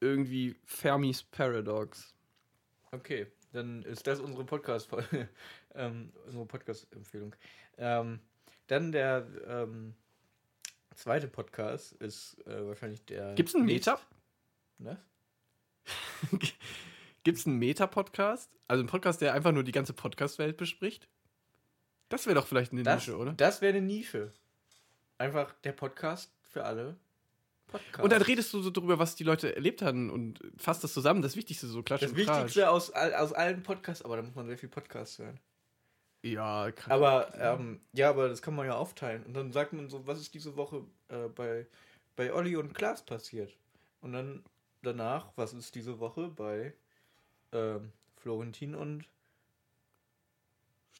Irgendwie Fermis Paradox. Okay, dann ist das unsere Podcast-Folge. (laughs) ähm, unsere Podcast-Empfehlung. Ähm, dann der ähm, zweite Podcast ist äh, wahrscheinlich der. Gibt's einen nächst- Meta? Was? (laughs) Gibt's einen Meta-Podcast? Also einen Podcast, der einfach nur die ganze Podcast-Welt bespricht? Das wäre doch vielleicht eine Das, Nische, oder? das wäre eine Nische. Einfach der Podcast für alle Podcasts. Und dann redest du so drüber, was die Leute erlebt haben und fasst das zusammen, das Wichtigste, so Klatsch das. Wichtigste aus, aus allen Podcasts, aber da muss man sehr viel Podcasts hören. Ja, kann, Aber ähm, ja, aber das kann man ja aufteilen. Und dann sagt man so, was ist diese Woche äh, bei, bei Olli und Klaas passiert? Und dann danach, was ist diese Woche bei ähm, Florentin und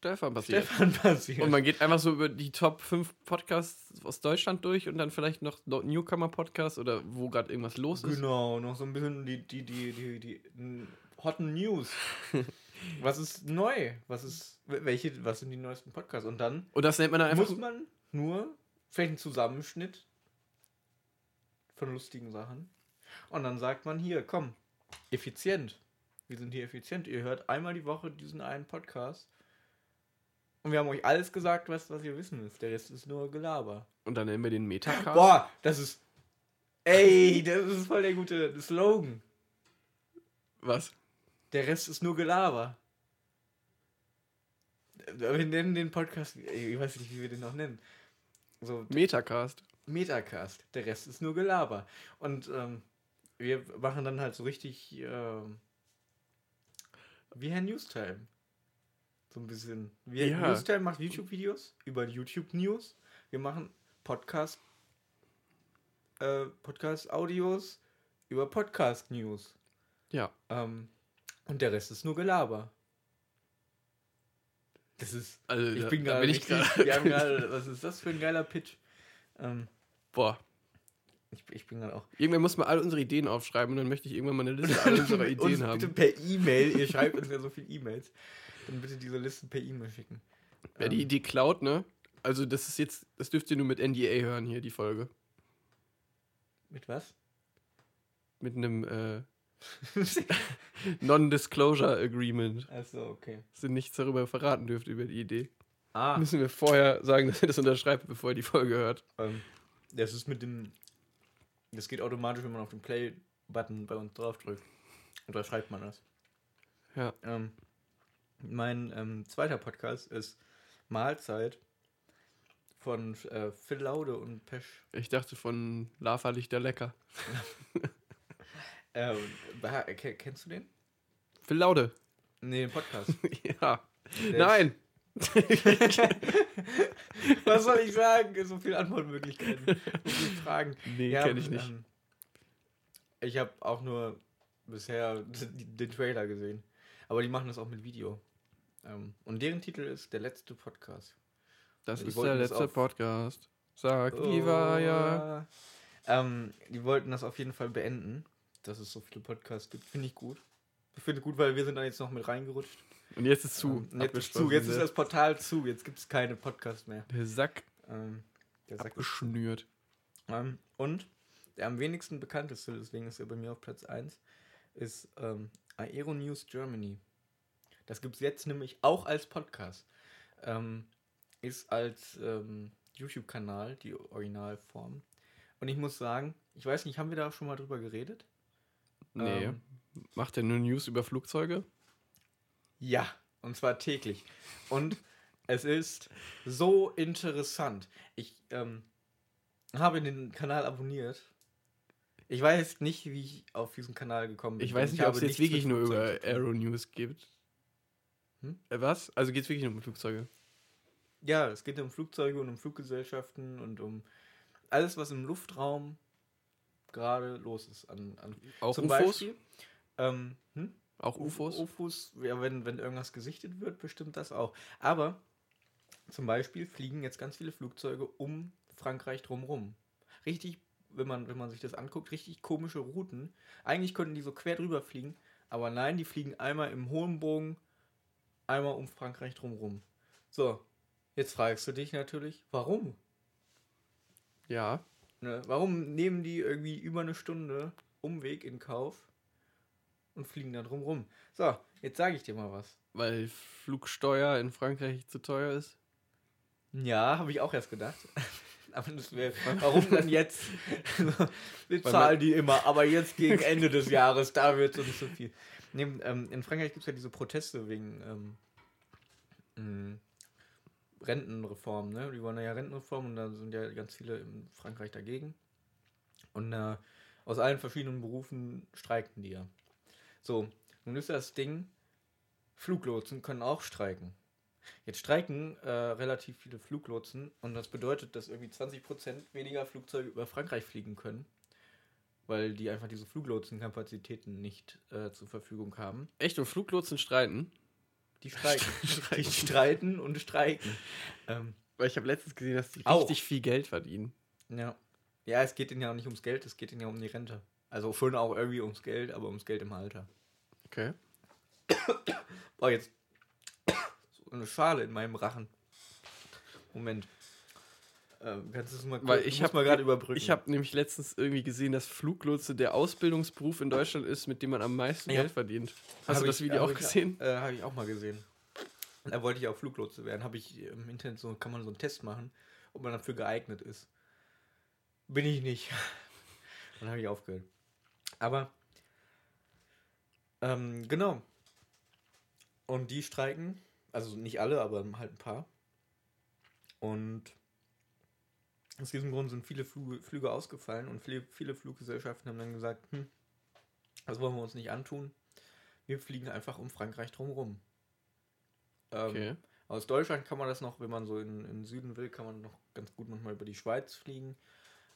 Stefan passiert. Stefan passiert? Und man geht einfach so über die Top 5 Podcasts aus Deutschland durch und dann vielleicht noch Newcomer-Podcasts oder wo gerade irgendwas los ist. genau, noch so ein bisschen die, die, die, die, die, hotten News. (laughs) was ist neu? Was ist, welche, was sind die neuesten Podcasts? Und dann Und das nennt man dann einfach. muss man nur vielleicht einen Zusammenschnitt von lustigen Sachen. Und dann sagt man hier, komm, effizient. Wir sind hier effizient. Ihr hört einmal die Woche diesen einen Podcast. Und wir haben euch alles gesagt, was, was ihr wissen müsst. Der Rest ist nur Gelaber. Und dann nennen wir den Metacast. Boah, das ist. Ey, das ist voll der gute Slogan. Was? Der Rest ist nur Gelaber. wir nennen den Podcast, ich weiß nicht, wie wir den noch nennen. So, Metacast. Metacast. Der Rest ist nur Gelaber. Und ähm, wir machen dann halt so richtig ähm, wie Herr Newstime. So ein bisschen. Wie Ja. Newstime macht YouTube-Videos über YouTube-News. Wir machen Podcast, äh, Podcast-Audios über Podcast-News. Ja. Ähm, und der Rest ist nur Gelaber. Das ist. Also, Ich bin gerade. Wir haben (laughs) gerade. Was ist das für ein geiler Pitch? Ähm, Boah. ich, ich bin gerade auch. Irgendwann muss man all unsere Ideen aufschreiben und dann möchte ich irgendwann mal eine Liste (laughs) all unserer uns Ideen bitte haben. per E-Mail. Ihr schreibt uns ja so viele E-Mails. Dann bitte diese Listen per E-Mail schicken. Wer die Ähm, Idee klaut, ne? Also das ist jetzt, das dürft ihr nur mit NDA hören hier, die Folge. Mit was? Mit einem äh, (laughs) (laughs) Non-Disclosure Agreement. Achso, okay. Dass ihr nichts darüber verraten dürft über die Idee. Ah, Müssen wir vorher sagen, dass ihr das unterschreibt, bevor ihr die Folge hört. ähm, das ist mit dem. Das geht automatisch, wenn man auf den Play-Button bei uns draufdrückt. Und da schreibt man das. Ja. Ähm, mein ähm, zweiter Podcast ist Mahlzeit von äh, Phil Laude und Pesch. Ich dachte von Lava Lichter lecker. (laughs) Ähm, kennst du den? Phil Laude. Nee, den Podcast. (laughs) ja. Der Nein. (laughs) Was soll ich sagen? So viele Antwortmöglichkeiten. So viele Fragen. Nee, Ja, kenne ich nicht. ähm, ich habe auch nur bisher den Trailer gesehen. Aber die machen das auch mit Video. Ähm, und deren Titel ist Der letzte Podcast. das ist der letzte Podcast. Sag, wie war ja. Ähm, die wollten das auf jeden Fall beenden, dass es so viele Podcasts gibt. Finde ich gut. Ich finde gut, weil wir sind dann jetzt noch mit reingerutscht. Und jetzt ist zu. Ähm, jetzt ist zu. Jetzt ist das Portal zu. Jetzt gibt es keine Podcasts mehr. Der Sack Ähm, der Sack abgeschnürt. Ähm, und der am wenigsten bekannteste, deswegen ist er bei mir auf Platz 1, ist ähm, Aero News Germany. Das gibt es jetzt nämlich auch als Podcast. Ähm, ist als ähm, YouTube-Kanal die Originalform. Und ich muss sagen, ich weiß nicht, haben wir da schon mal drüber geredet? Nee. Ähm, Macht er nur News über Flugzeuge? Ja, und zwar täglich. Und (laughs) es ist so interessant. Ich ähm, habe den Kanal abonniert. Ich weiß nicht, wie ich auf diesen Kanal gekommen bin. Ich weiß nicht, ob es jetzt wirklich nur über. Aero News gibt. Hm? Äh, was? Also geht es wirklich nur um Flugzeuge? Ja, es geht um Flugzeuge und um Fluggesellschaften und um alles, was im Luftraum gerade los ist. An, an Auch zum UFOs? Beispiel. Ähm, hm? Auch UFOs? UFOs, ja, wenn, wenn irgendwas gesichtet wird, bestimmt das auch. Aber zum Beispiel fliegen jetzt ganz viele Flugzeuge um Frankreich drumrum. Richtig, wenn man, wenn man sich das anguckt, richtig komische Routen. Eigentlich könnten die so quer drüber fliegen, aber nein, die fliegen einmal im hohen Bogen, einmal um Frankreich drumrum. So, jetzt fragst du dich natürlich, warum? Ja. Ne? Warum nehmen die irgendwie über eine Stunde Umweg in Kauf und fliegen da drum rum? So, jetzt sage ich dir mal was. Weil Flugsteuer in Frankreich zu teuer ist? Ja, habe ich auch erst gedacht. (laughs) Aber das wäre, warum dann jetzt? (laughs) Wir Weil zahlen die immer, aber jetzt gegen Ende des Jahres, da wird so nicht so viel. Nee, ähm, in Frankreich gibt es ja diese Proteste wegen ähm, mh, Rentenreform, ne? Die wollen ja Rentenreform und da sind ja ganz viele in Frankreich dagegen. Und äh, aus allen verschiedenen Berufen streiken die ja. So, nun ist das Ding, Fluglotsen können auch streiken. Jetzt streiken äh, relativ viele Fluglotsen und das bedeutet, dass irgendwie 20% weniger Flugzeuge über Frankreich fliegen können, weil die einfach diese Fluglotsenkapazitäten nicht äh, zur Verfügung haben. Echt? Und Fluglotsen streiten? Die streiken. (laughs) Die streiten und streiken. Ähm, Weil ich habe letztens gesehen, dass die Auch. richtig viel Geld verdienen. ja. ja, es geht ihnen ja auch nicht ums Geld, es geht ihnen ja um die Rente. Also schon auch irgendwie ums Geld, aber ums Geld im Alter. Okay. (coughs) Boah, jetzt (coughs) so eine Schale in meinem Rachen. Moment. Ähm, kannst du es mal, Weil kurz- ich muss hab- mal gerade überbrücken. Ich habe nämlich letztens irgendwie gesehen, dass Fluglotse der Ausbildungsberuf in Deutschland ist, mit dem man am meisten Ja. Geld verdient. Hast Hab du das ich- Video auch ich- gesehen? Äh, habe ich auch mal gesehen. Da wollte ich auch Fluglotse werden. Habe ich im Internet so, kann man so einen Test machen, ob man dafür geeignet ist. Bin ich nicht. (laughs) Dann habe ich aufgehört. Aber, ähm, genau. Und die streiken, Also nicht alle, aber halt ein paar. Und aus diesem Grund sind viele Flüge, Flüge ausgefallen und viele, viele Fluggesellschaften haben dann gesagt, hm, das wollen wir uns nicht antun. Wir fliegen einfach um Frankreich drumherum. Ähm, Okay. Aus Deutschland kann man das noch, wenn man so in, in den Süden will, kann man noch ganz gut manchmal über die Schweiz fliegen.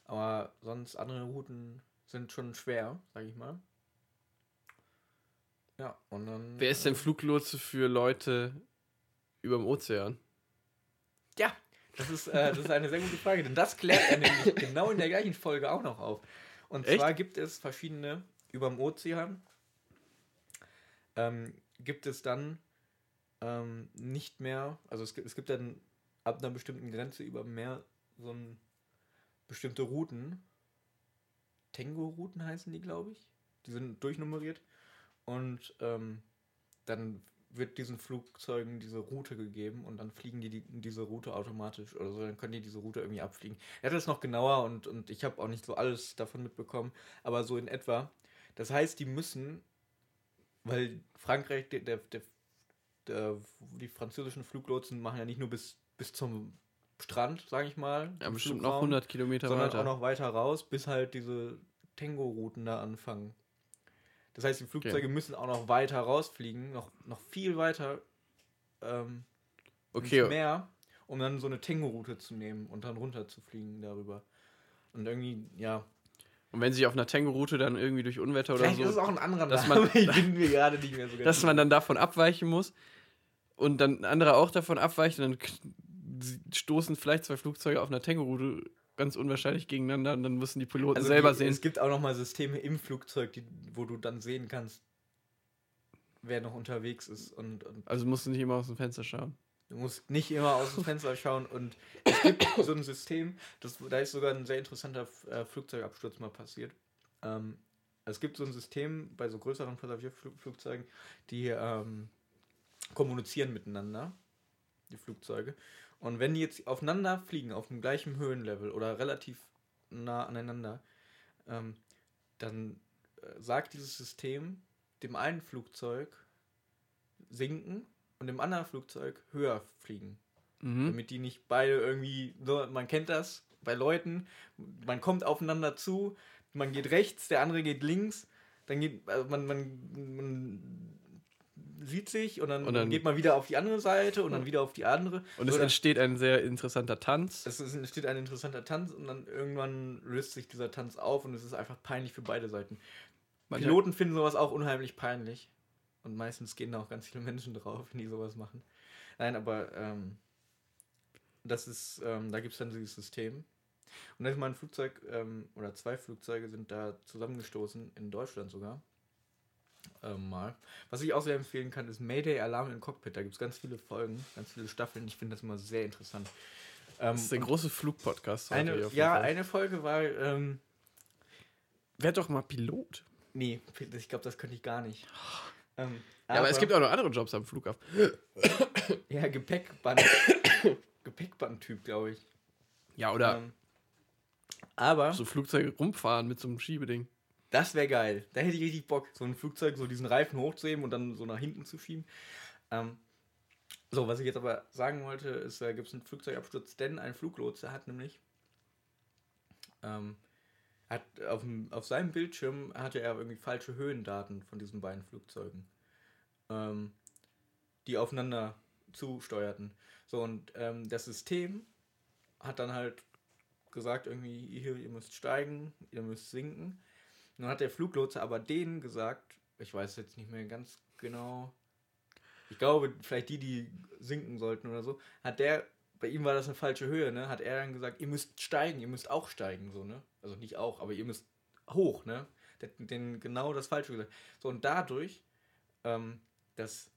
Aber sonst andere Routen sind schon schwer, sag ich mal. Ja, und dann. Wer ist denn Fluglotse für Leute über dem Ozean? Ja, das ist, äh, das ist eine sehr gute Frage, denn das klärt er nämlich genau in der gleichen Folge auch noch auf. Und Echt? zwar gibt es verschiedene, über dem Ozean, ähm, gibt es dann ähm, nicht mehr, also es gibt, es gibt dann ab einer bestimmten Grenze über dem Meer so ein, bestimmte Routen. Tango-Routen heißen die, glaube ich. Die sind durchnummeriert. Und ähm, dann wird diesen Flugzeugen diese Route gegeben und dann fliegen die, die diese Route automatisch oder so, dann können die diese Route irgendwie abfliegen. Er hat das noch genauer und, und ich habe auch nicht so alles davon mitbekommen, aber so in etwa. Das heißt, die müssen, weil Frankreich, der, der, der, die französischen Fluglotsen machen ja nicht nur bis, bis zum Strand, sage ich mal. Ja, im bestimmt noch Flugraum, 100 Kilometer sondern weiter. auch noch weiter raus, bis halt diese Tango-Routen da anfangen. Das heißt, die Flugzeuge müssen auch noch weiter rausfliegen, noch, noch viel weiter ähm, okay, ins Meer, um dann so eine Tango-Route zu nehmen und dann runter zu fliegen darüber. Und irgendwie, ja. und wenn sich auf einer Tango-Route dann irgendwie durch Unwetter oder Vielleicht ist es so, auch ein anderer dass Name. man- (laughs) ich bin mir gerade nicht mehr so dass man dann davon abweichen muss und dann ein anderer auch davon abweicht und dann sie- stoßen vielleicht zwei Flugzeuge auf einer Tango-Route ganz unwahrscheinlich gegeneinander und dann müssen die Piloten also selber die, sehen. Es gibt auch noch mal Systeme im Flugzeug, die, wo du dann sehen kannst, wer noch unterwegs ist und, und Also musst du nicht immer aus dem Fenster schauen. Du musst nicht immer aus dem Fenster schauen und es gibt (coughs) so ein System, das, da ist sogar ein sehr interessanter äh, Flugzeugabsturz mal passiert. Ähm, es gibt so ein System bei so größeren Passagierflugzeugen, die ähm, kommunizieren miteinander, die Flugzeuge. Und wenn die jetzt aufeinander fliegen, auf dem gleichen Höhenlevel oder relativ nah aneinander, ähm, dann äh, sagt dieses System dem einen Flugzeug sinken und dem anderen Flugzeug höher fliegen. Mhm. Damit die nicht beide irgendwie, so, man kennt das bei Leuten, man kommt aufeinander zu, man geht rechts, der andere geht links, dann geht, also man, man, man sieht sich und dann, Und dann- geht man wieder auf die andere Seite und dann wieder auf die andere. Und es entsteht ein sehr interessanter Tanz. es entsteht ein interessanter Tanz und dann irgendwann löst sich dieser Tanz auf und es ist einfach peinlich für beide Seiten. Manche- Piloten finden sowas auch unheimlich peinlich. Und meistens gehen da auch ganz viele Menschen drauf, wenn die sowas machen. Nein, aber ähm, das ist, ähm, da gibt es dann dieses System. Und da ist mal ein Flugzeug, ähm, oder zwei Flugzeuge sind da zusammengestoßen, in Deutschland sogar. Ähm, mal. Was ich auch sehr empfehlen kann, ist Mayday Alarm im Cockpit. Da gibt es ganz viele Folgen, ganz viele Staffeln. Ich finde das immer sehr interessant. Ähm, Das ist der große Flugpodcast. eine, ja, Fall. eine Folge war, ähm, Werd doch mal Pilot. nee, ich glaube, das könnte ich gar nicht. Ähm, Ja, aber es gibt auch noch andere Jobs am Flughafen. (coughs) Ja, Gepäckband. (coughs) Gepäckband-Typ, glaube ich. Ja, oder Ähm, aber so Flugzeuge rumfahren mit so einem Schiebeding. Das wäre geil. Da hätte ich richtig Bock, so ein Flugzeug, so diesen Reifen hochzuheben und dann so nach hinten zu schieben. Ähm, so, was ich jetzt aber sagen wollte, ist, da gibt es einen Flugzeugabsturz, denn ein Fluglotse hat nämlich ähm, hat auf, auf seinem Bildschirm hatte er irgendwie falsche Höhendaten von diesen beiden Flugzeugen, ähm, die aufeinander zusteuerten. So, und ähm, das System hat dann halt gesagt, irgendwie, hier, ihr müsst steigen, ihr müsst sinken. Nun hat der Fluglotse aber denen gesagt, ich weiß jetzt nicht mehr ganz genau, ich glaube, vielleicht die, die sinken sollten oder so, hat der, bei ihm war das eine falsche Höhe, ne? Hat er dann gesagt, ihr müsst steigen, ihr müsst auch steigen, so, ne? Also nicht auch, aber ihr müsst hoch, ne? Der hat denen genau das Falsche gesagt. So, und dadurch, ähm, dass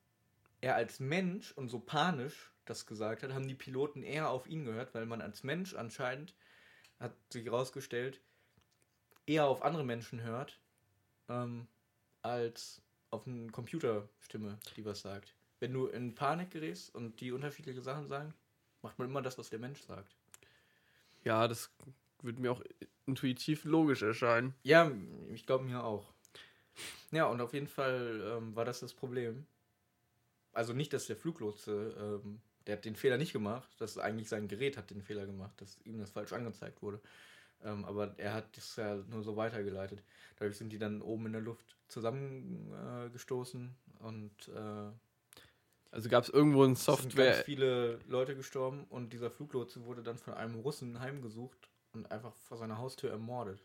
er als Mensch und so panisch das gesagt hat, haben die Piloten eher auf ihn gehört, weil man als Mensch anscheinend, hat sich herausgestellt, eher auf andere Menschen hört, ähm, als auf eine Computerstimme, die was sagt. Wenn du in Panik gerätst und die unterschiedliche Sachen sagen, macht man immer das, was der Mensch sagt. Ja, das würde mir auch intuitiv logisch erscheinen. Ja, ich glaube mir auch. Ja, und auf jeden Fall ähm, war das das Problem. also nicht, dass der Fluglotse, ähm, der hat den Fehler nicht gemacht, dass eigentlich sein Gerät hat den Fehler gemacht, dass ihm das falsch angezeigt wurde. Ähm, aber er hat das ja nur so weitergeleitet. Dadurch sind die dann oben in der Luft zusammengestoßen äh, und äh, Also gab es irgendwo ein es sind Software. ganz viele Leute gestorben und dieser Fluglotse wurde dann von einem Russen heimgesucht und einfach vor seiner Haustür ermordet.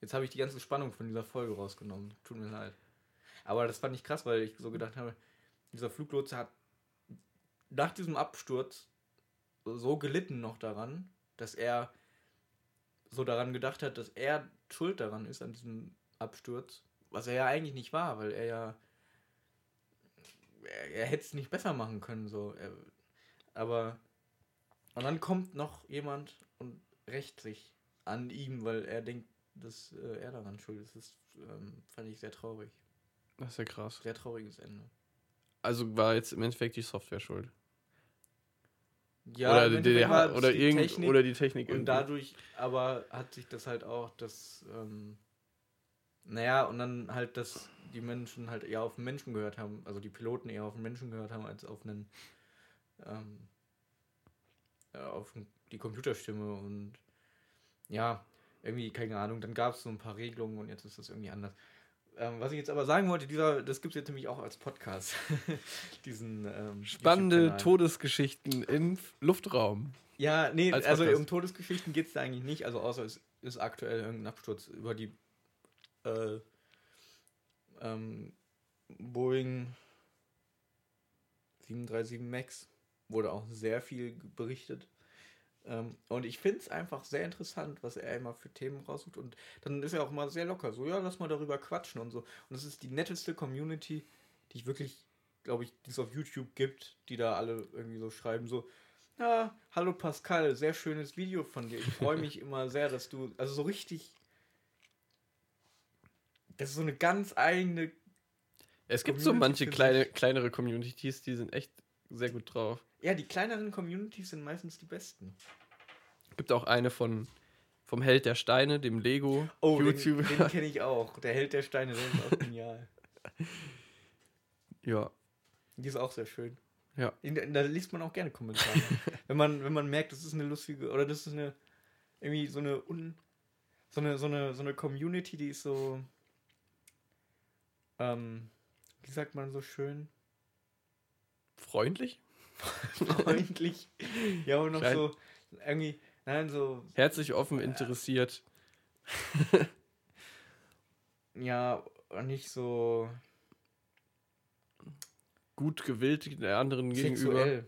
Jetzt habe ich die ganze Spannung von dieser Folge rausgenommen. Tut mir leid. Aber das fand ich krass, weil ich so gedacht habe, dieser Fluglotse hat nach diesem Absturz so gelitten noch daran, dass er so daran gedacht hat, dass er schuld daran ist an diesem Absturz, was er ja eigentlich nicht war, weil er ja er, er hätte es nicht besser machen können so. Er, aber und dann kommt noch jemand und rächt sich an ihm, weil er denkt, dass äh, er daran schuld ist. Das ähm, fand ich sehr traurig. Das ist ja krass. Sehr trauriges Ende. Also war jetzt im Endeffekt die Software schuld. Ja, oder, die es oder, die irgend, Technik oder die Technik. Und irgendwie. dadurch aber hat sich das halt auch, das, ähm, naja, und dann halt, dass die Menschen halt eher auf den Menschen gehört haben, also die Piloten eher auf den Menschen gehört haben, als auf einen, ähm, ja, auf die Computerstimme und ja, irgendwie, keine Ahnung, dann gab es so ein paar Regelungen und jetzt ist das irgendwie anders. Ähm, was ich jetzt aber sagen wollte, dieser, das gibt es jetzt nämlich auch als Podcast. (laughs) Diesen ähm, Spannende. Todesgeschichten im Luftraum. Ja, nee, Als also Podcast. um Todesgeschichten geht es da eigentlich nicht, also außer es ist aktuell irgendein Absturz über die äh, ähm, Boeing 737 MAX wurde auch sehr viel berichtet. Ähm, und ich finde es einfach sehr interessant, was er immer für Themen raussucht. Und dann ist er auch mal sehr locker. So, ja, lass mal darüber quatschen und so. Und es ist die netteste Community, die ich wirklich, glaube ich, die es auf YouTube gibt, die da alle irgendwie so schreiben, so, ja, hallo Pascal, sehr schönes Video von dir. Ich freue mich (laughs) immer sehr, dass du, also so richtig, das ist so eine ganz eigene, Es gibt so Community manche für kleine, kleinere Communities, die sind echt sehr gut drauf. Ja, die kleineren Communities sind meistens die besten. Gibt auch eine von vom Held der Steine, dem Lego Oh, den, YouTuber. den (laughs) kenne ich auch. Der Held der Steine, der ist auch genial. ja, Die ist auch sehr schön. ja. Da liest man auch gerne Kommentare. (laughs) wenn, man, wenn man merkt, das ist eine lustige, oder das ist eine, irgendwie so eine, un, so eine, so eine, so eine Community, die ist so, ähm, wie sagt man so schön? Freundlich? (laughs) Freundlich. ja, und noch Klein- so, irgendwie, nein, so, Herzlich offen, interessiert. (laughs) ja, nicht so Gut gewillt der anderen gegenüber. sexuell.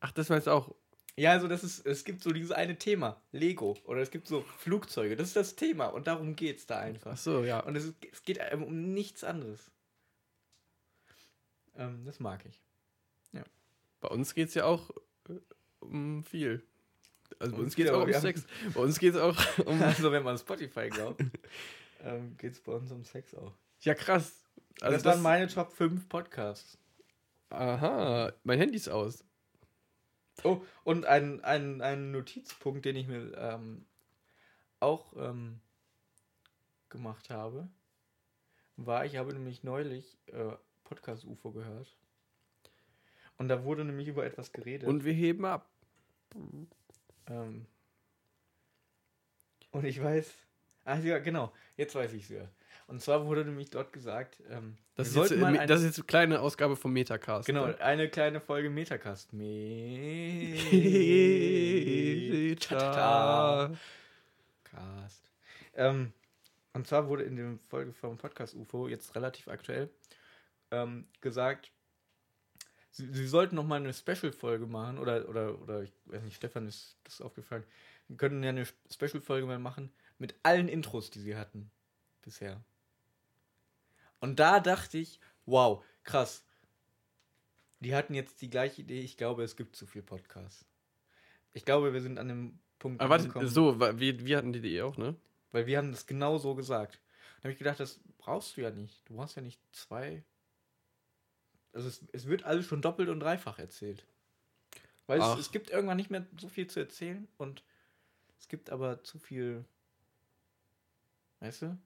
Ach, das meinst du auch. Ja, also das ist, es gibt so dieses eine Thema, Lego, oder es gibt so Flugzeuge, das ist das Thema und darum geht's da einfach. Ach so, ja. Und es, ist, es geht um nichts anderes. Ähm, das mag ich. Bei uns geht es ja auch äh, um viel. Also bei Uns uns geht es auch um Sex. Bei uns geht es auch (laughs) um. Also wenn man Spotify glaubt, ähm, geht es bei uns um Sex auch. Ja, krass. Also das, waren meine Top 5 Podcasts. Aha, mein Handy ist aus. Oh, und ein, ein, ein Notizpunkt, den ich mir ähm, auch ähm, gemacht habe, war, ich habe nämlich neulich äh, Podcast UFO gehört. Und da wurde nämlich über etwas geredet. Und wir heben ab. Ähm, und ich weiß. Ach ja, genau. Jetzt weiß ich es ja. Und zwar wurde nämlich dort gesagt, ähm, Das, ist jetzt, sollten mal äh, ein- das ist jetzt eine kleine Ausgabe vom Metacast. genau ne? eine kleine Folge Metacast. Meta. Cast. Ähm, und zwar wurde in der Folge vom Podcast UFO, jetzt relativ aktuell, ähm, gesagt, sie, sie sollten noch mal eine Special-Folge machen, oder, oder, oder ich weiß nicht, Stefan ist das aufgefallen, wir können ja eine Special-Folge mal machen mit allen Intros, die sie hatten bisher. Und da dachte ich, wow, krass. Die hatten jetzt die gleiche Idee, ich glaube, es gibt zu viel Podcasts. Ich glaube, wir sind an dem Punkt Aber warte, so, wir, wir hatten die Idee auch, ne? weil wir haben das genau so gesagt. Da habe ich gedacht, das brauchst du ja nicht. Du brauchst ja nicht zwei. Also es, es wird alles schon doppelt und dreifach erzählt. Weil es, es gibt irgendwann nicht mehr so viel zu erzählen und es gibt aber zu viel. Weißt du?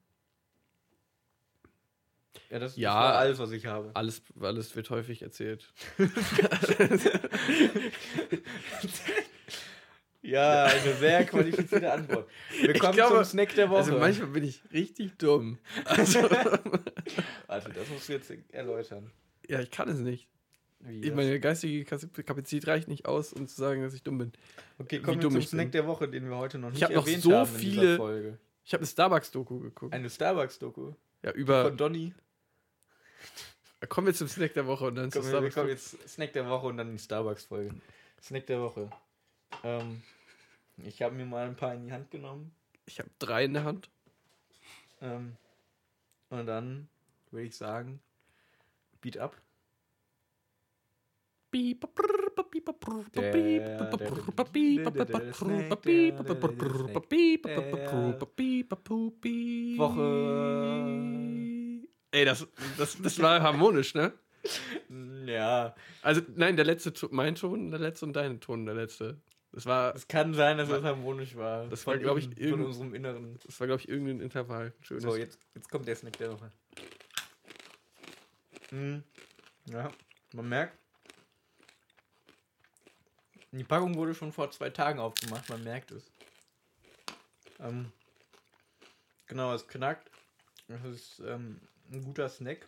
Ja, das, Ja. das war alles, was ich habe. Alles, alles wird häufig erzählt. (laughs) Ja, eine sehr qualifizierte Antwort. Wir kommen glaube, zum Snack der Woche. Also manchmal bin ich richtig dumm. Also, (laughs) Warte, das musst du jetzt erläutern. Ja, ich kann es nicht. Das? meine geistige Kapazität reicht nicht aus, um zu sagen, dass ich dumm bin. okay, kommen wir zum Snack bin. der Woche, den wir heute noch nicht Ich hab noch erwähnt so haben viele- Folge. Ich habe eine Starbucks-Doku geguckt. Eine Starbucks-Doku Ja, über. von Donny. Kommen wir zum Snack der Woche und dann zur Komm, wir, wir kommen Starbucks. jetzt Snack der Woche und dann die Starbucks-Folge. Snack der Woche. Ähm, ich habe mir mal ein paar in die Hand genommen. Ich habe drei in der Hand. Ähm, und dann würde ich sagen, Beat up. Woche. Ey, das, das, das war harmonisch, ne? Ja, Also, nein, der letzte mein Ton, der letzte und dein Ton, der letzte. Das war, es kann sein, dass das harmonisch war. Das war, Von glaub ich, von unserem Inneren. das war, glaube ich, irgendein Intervall. Schönes. So, jetzt, jetzt kommt der Snack der Woche. Mhm. Ja, man merkt. Die Packung wurde schon vor zwei Tagen aufgemacht, man merkt es. Ähm, genau, es knackt. Das ist ähm, ein guter Snack.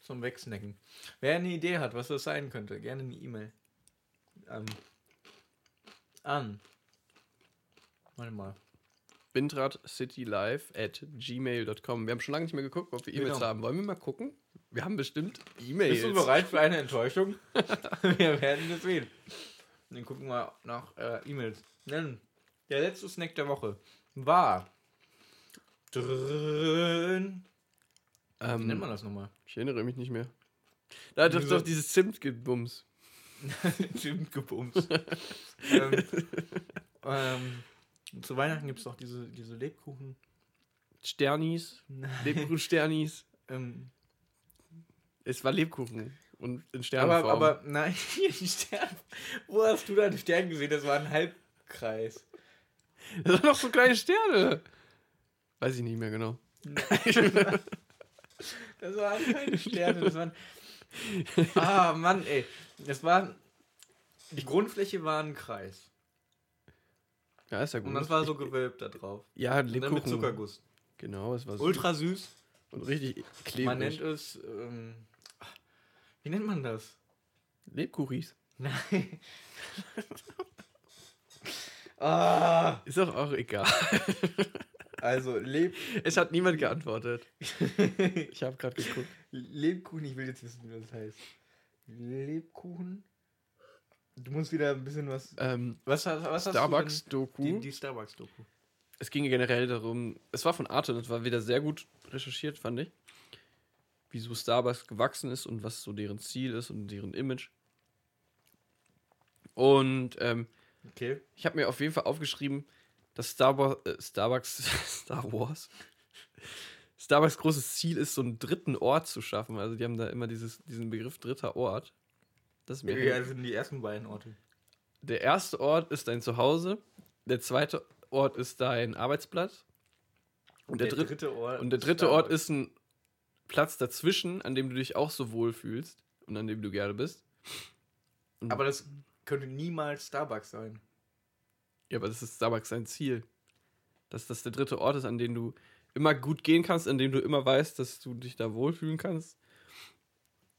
Zum Wegsnacken. Wer eine Idee hat, was das sein könnte, gerne eine E-Mail. Ähm, an. Warte mal. Windrad at gmail.com. Wir haben schon lange nicht mehr geguckt, ob wir E-Mails Genau. haben. Wollen wir mal gucken? Wir haben bestimmt E-Mails. Bist du bereit für eine Enttäuschung? (laughs) wir werden es sehen. Dann gucken wir nach äh, E-Mails. Der letzte Snack der Woche war drin. Wie nennt Ähm, man das nochmal? ich erinnere mich nicht mehr. Da hat doch dieses Zimtgebums. (laughs) Zimtgebums. (laughs) ähm, ähm, zu Weihnachten gibt es doch diese, diese Lebkuchen. Sternis, (laughs) Lebkuchen-Sternis. Ähm, Es war Lebkuchen und in aber, Sternenform. aber nein, (laughs) hier die Sterne. Wo hast du deine Sterne gesehen? Das war ein Halbkreis. das waren doch so kleine Sterne. Weiß ich nicht mehr genau. (laughs) Das waren keine Sterne, das waren. Ah, Mann, ey. Das war. Die Grundfläche war ein Kreis. Ja, ist ja gut. Und das war so gewölbt da drauf. ja, Und dann Lebkuchen. mit Zuckerguss. Genau, es war so. Ultra süß. Und richtig klebrig. Man nennt es. Ähm, wie nennt man das? Lebkuchis. Nein. (laughs) ah, Ist doch auch egal. (laughs) also Leb Es hat niemand geantwortet. Ich habe gerade geguckt. Lebkuchen, ich will jetzt wissen, wie das heißt. Lebkuchen? Du musst wieder ein bisschen was. Ähm, Was, was hast du denn? Starbucks-Doku. Die, die Starbucks-Doku. Es ging generell darum, es war von Arte und es war wieder sehr gut recherchiert, fand ich. Wieso Starbucks gewachsen ist und was so deren Ziel ist und deren Image. Und ähm, Okay. ich habe mir auf jeden Fall aufgeschrieben, dass Starbucks, äh, Starbucks, (laughs) Star Wars, Starbucks großes Ziel ist, so einen dritten Ort zu schaffen. Also die haben da immer dieses, diesen Begriff dritter Ort. Das Ja, das sind die ersten beiden Orte. Der erste Ort ist dein Zuhause, der zweite Ort ist dein Arbeitsplatz und der, dritte, Ort. und der dritte Ort ist ein Platz dazwischen, an dem du dich auch so wohl fühlst und an dem du gerne bist. Und- Aber das könnte niemals Starbucks sein. Ja, aber das ist Starbucks sein Ziel. Dass das der dritte Ort ist, an dem du immer gut gehen kannst, an dem du immer weißt, dass du dich da wohlfühlen kannst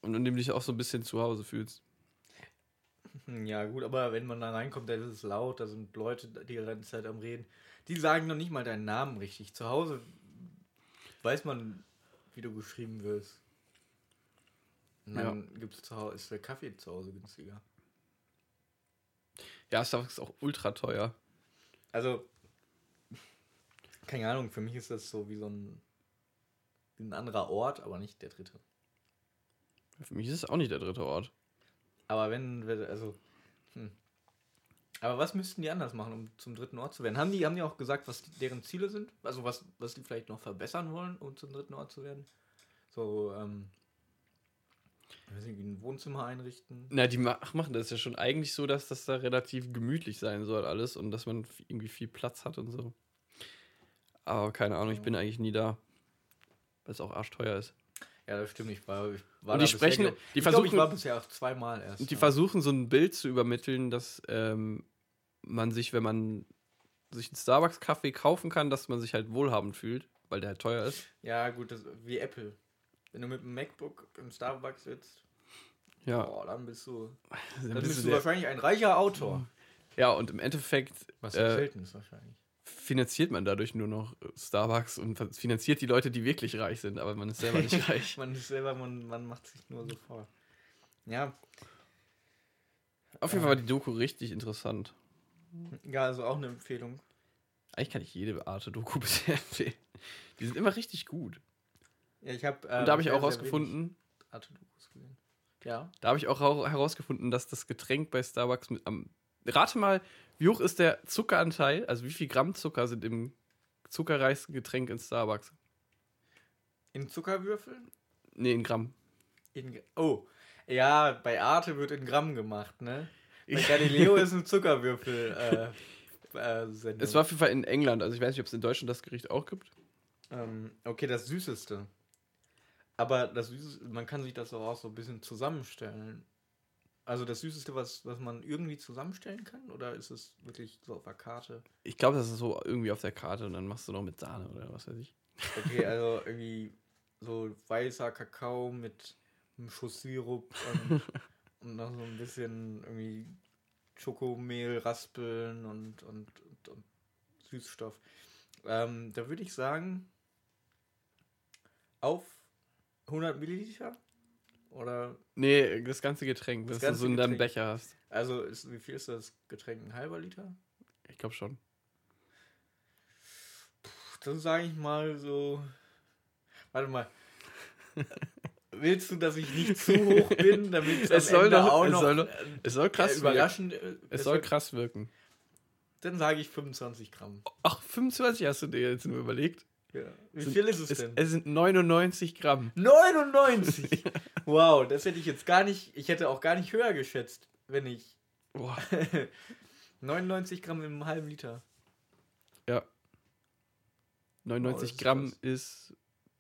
und an dem du dich auch so ein bisschen zu Hause fühlst. (laughs) Ja, gut, aber wenn man da reinkommt, dann ist es laut, da sind Leute die ganze Zeit am Reden. Die sagen noch nicht mal deinen Namen richtig. Zu Hause weiß man, wie du geschrieben wirst. Und dann gibt's zu Hause, ist der Kaffee zu Hause günstiger. Ja, Starbucks ist auch ultra teuer. Also, keine Ahnung, für mich ist das so wie so ein, ein anderer Ort, aber nicht der dritte. Für mich ist es auch nicht der dritte Ort. Aber wenn, also, hm. Aber was müssten die anders machen, um zum dritten Ort zu werden? Haben die, haben die auch gesagt, was deren Ziele sind? Also was, was die vielleicht noch verbessern wollen, um zum dritten Ort zu werden? So, ähm, ein Wohnzimmer einrichten. Na, die ma- machen das ja schon eigentlich so, dass das da relativ gemütlich sein soll alles und dass man irgendwie viel Platz hat und so. Aber keine Ahnung, ich bin eigentlich nie da. weil es auch arschteuer ist. Ja, das stimmt. Ich war, ich war Und da die sprechen- bisher, die ich glaub, ich versuchen- war bisher auch zweimal erst. Und die ja. versuchen so ein Bild zu übermitteln, dass ähm, man sich, wenn man sich einen Starbucks-Kaffee kaufen kann, dass man sich halt wohlhabend fühlt, weil der halt teuer ist. Ja, gut, das, wie Apple. Wenn du mit dem MacBook im Starbucks sitzt, Ja, boah, dann bist du, dann dann bist du wahrscheinlich ein reicher Autor. ja, und im Endeffekt Was äh, selten ist wahrscheinlich. Finanziert man dadurch nur noch äh, Starbucks und finanziert die Leute, die wirklich reich sind, aber man ist selber nicht (laughs) reich. Man ist selber, man, man macht sich nur so vor. Ja, Auf jeden Fall war die Doku richtig interessant. ja, also auch eine Empfehlung. Eigentlich kann ich jede Arte-Doku (laughs) bisher empfehlen. Die sind immer richtig gut. Ja, ich habe. Und da habe ich auch rausgefunden, gesehen. Ja. da habe ich auch herausgefunden, dass das Getränk bei Starbucks mit am. Rate mal, wie hoch ist der Zuckeranteil? Also wie viel Gramm Zucker sind im zuckerreichsten Getränk in Starbucks? In Zuckerwürfeln? Nee, in Gramm. In, oh, ja, bei Arte wird in Gramm gemacht, ne? Bei Galileo ist (laughs) ein Zuckerwürfel. Äh, äh. Es war auf jeden Fall in England, also ich weiß nicht, ob es in Deutschland das Gericht auch gibt. Ähm, okay, das Süßeste. Aber das Süßeste, man kann sich das auch so ein bisschen zusammenstellen. Also das Süßeste, was, was man irgendwie zusammenstellen kann? Oder ist es wirklich so auf der Karte? Ich glaube, das ist so irgendwie auf der Karte und dann machst du noch mit Sahne oder was weiß ich. Okay, also irgendwie so weißer Kakao mit einem Schuss Sirup und, (laughs) und noch so ein bisschen irgendwie Schokomehl raspeln und, und, und, und Süßstoff. Ähm, da würde ich sagen, auf 100 Milliliter? Oder, Nee, das ganze Getränk, Das das, du so in deinem. Becher hast. also ist, wie viel ist das Getränk? Ein halber Liter? Ich glaube schon. Dann sage ich mal so. Warte mal. Willst du, dass ich nicht zu hoch (laughs) bin, damit Es am soll Ende doch- auch es noch soll äh, Es soll krass äh, wirken. überraschend? äh, Es soll krass wirken. Dann sage ich 25 Gramm. Ach, 25 hast du dir jetzt nur überlegt? Ja. Wie Sind- viel ist es Es, denn? es sind 99 Gramm. 99! (laughs) wow, das hätte ich jetzt gar nicht. Ich hätte auch gar nicht höher geschätzt, wenn ich. Boah. (laughs) 99 99 Gramm im halben Liter. Ja. 99 ist Gramm krass. ist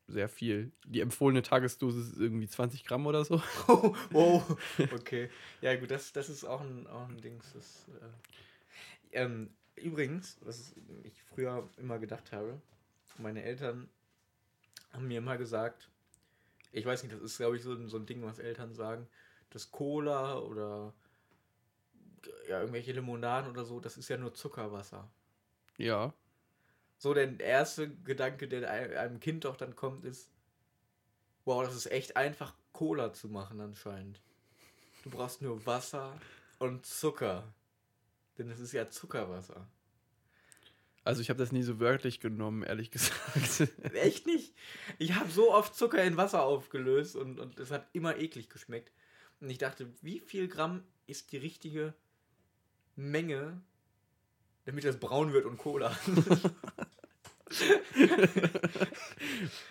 sehr viel. Die empfohlene Tagesdosis ist irgendwie 20 Gramm oder so. (laughs) wow. Okay. Ja, gut, das, das ist auch ein, auch ein Dings. Das, äh, ähm, übrigens, was ich früher immer gedacht habe, meine Eltern haben mir immer gesagt, ich weiß nicht, das ist, glaube ich, so, ein- so ein Ding, was Eltern sagen, dass Cola oder ja, irgendwelche Limonaden oder so, das ist ja nur Zuckerwasser. Ja. So, der erste Gedanke, der ein- einem Kind doch dann kommt, ist, wow, das ist echt einfach, Cola zu machen anscheinend. Du brauchst nur Wasser und Zucker. Denn es ist ja Zuckerwasser. Also ich habe das nie so wörtlich genommen, ehrlich gesagt. (laughs) Echt nicht? Ich habe so oft Zucker in Wasser aufgelöst und, und es hat immer eklig geschmeckt. Und ich dachte, wie viel Gramm ist die richtige Menge, damit das braun wird und Cola? (laughs)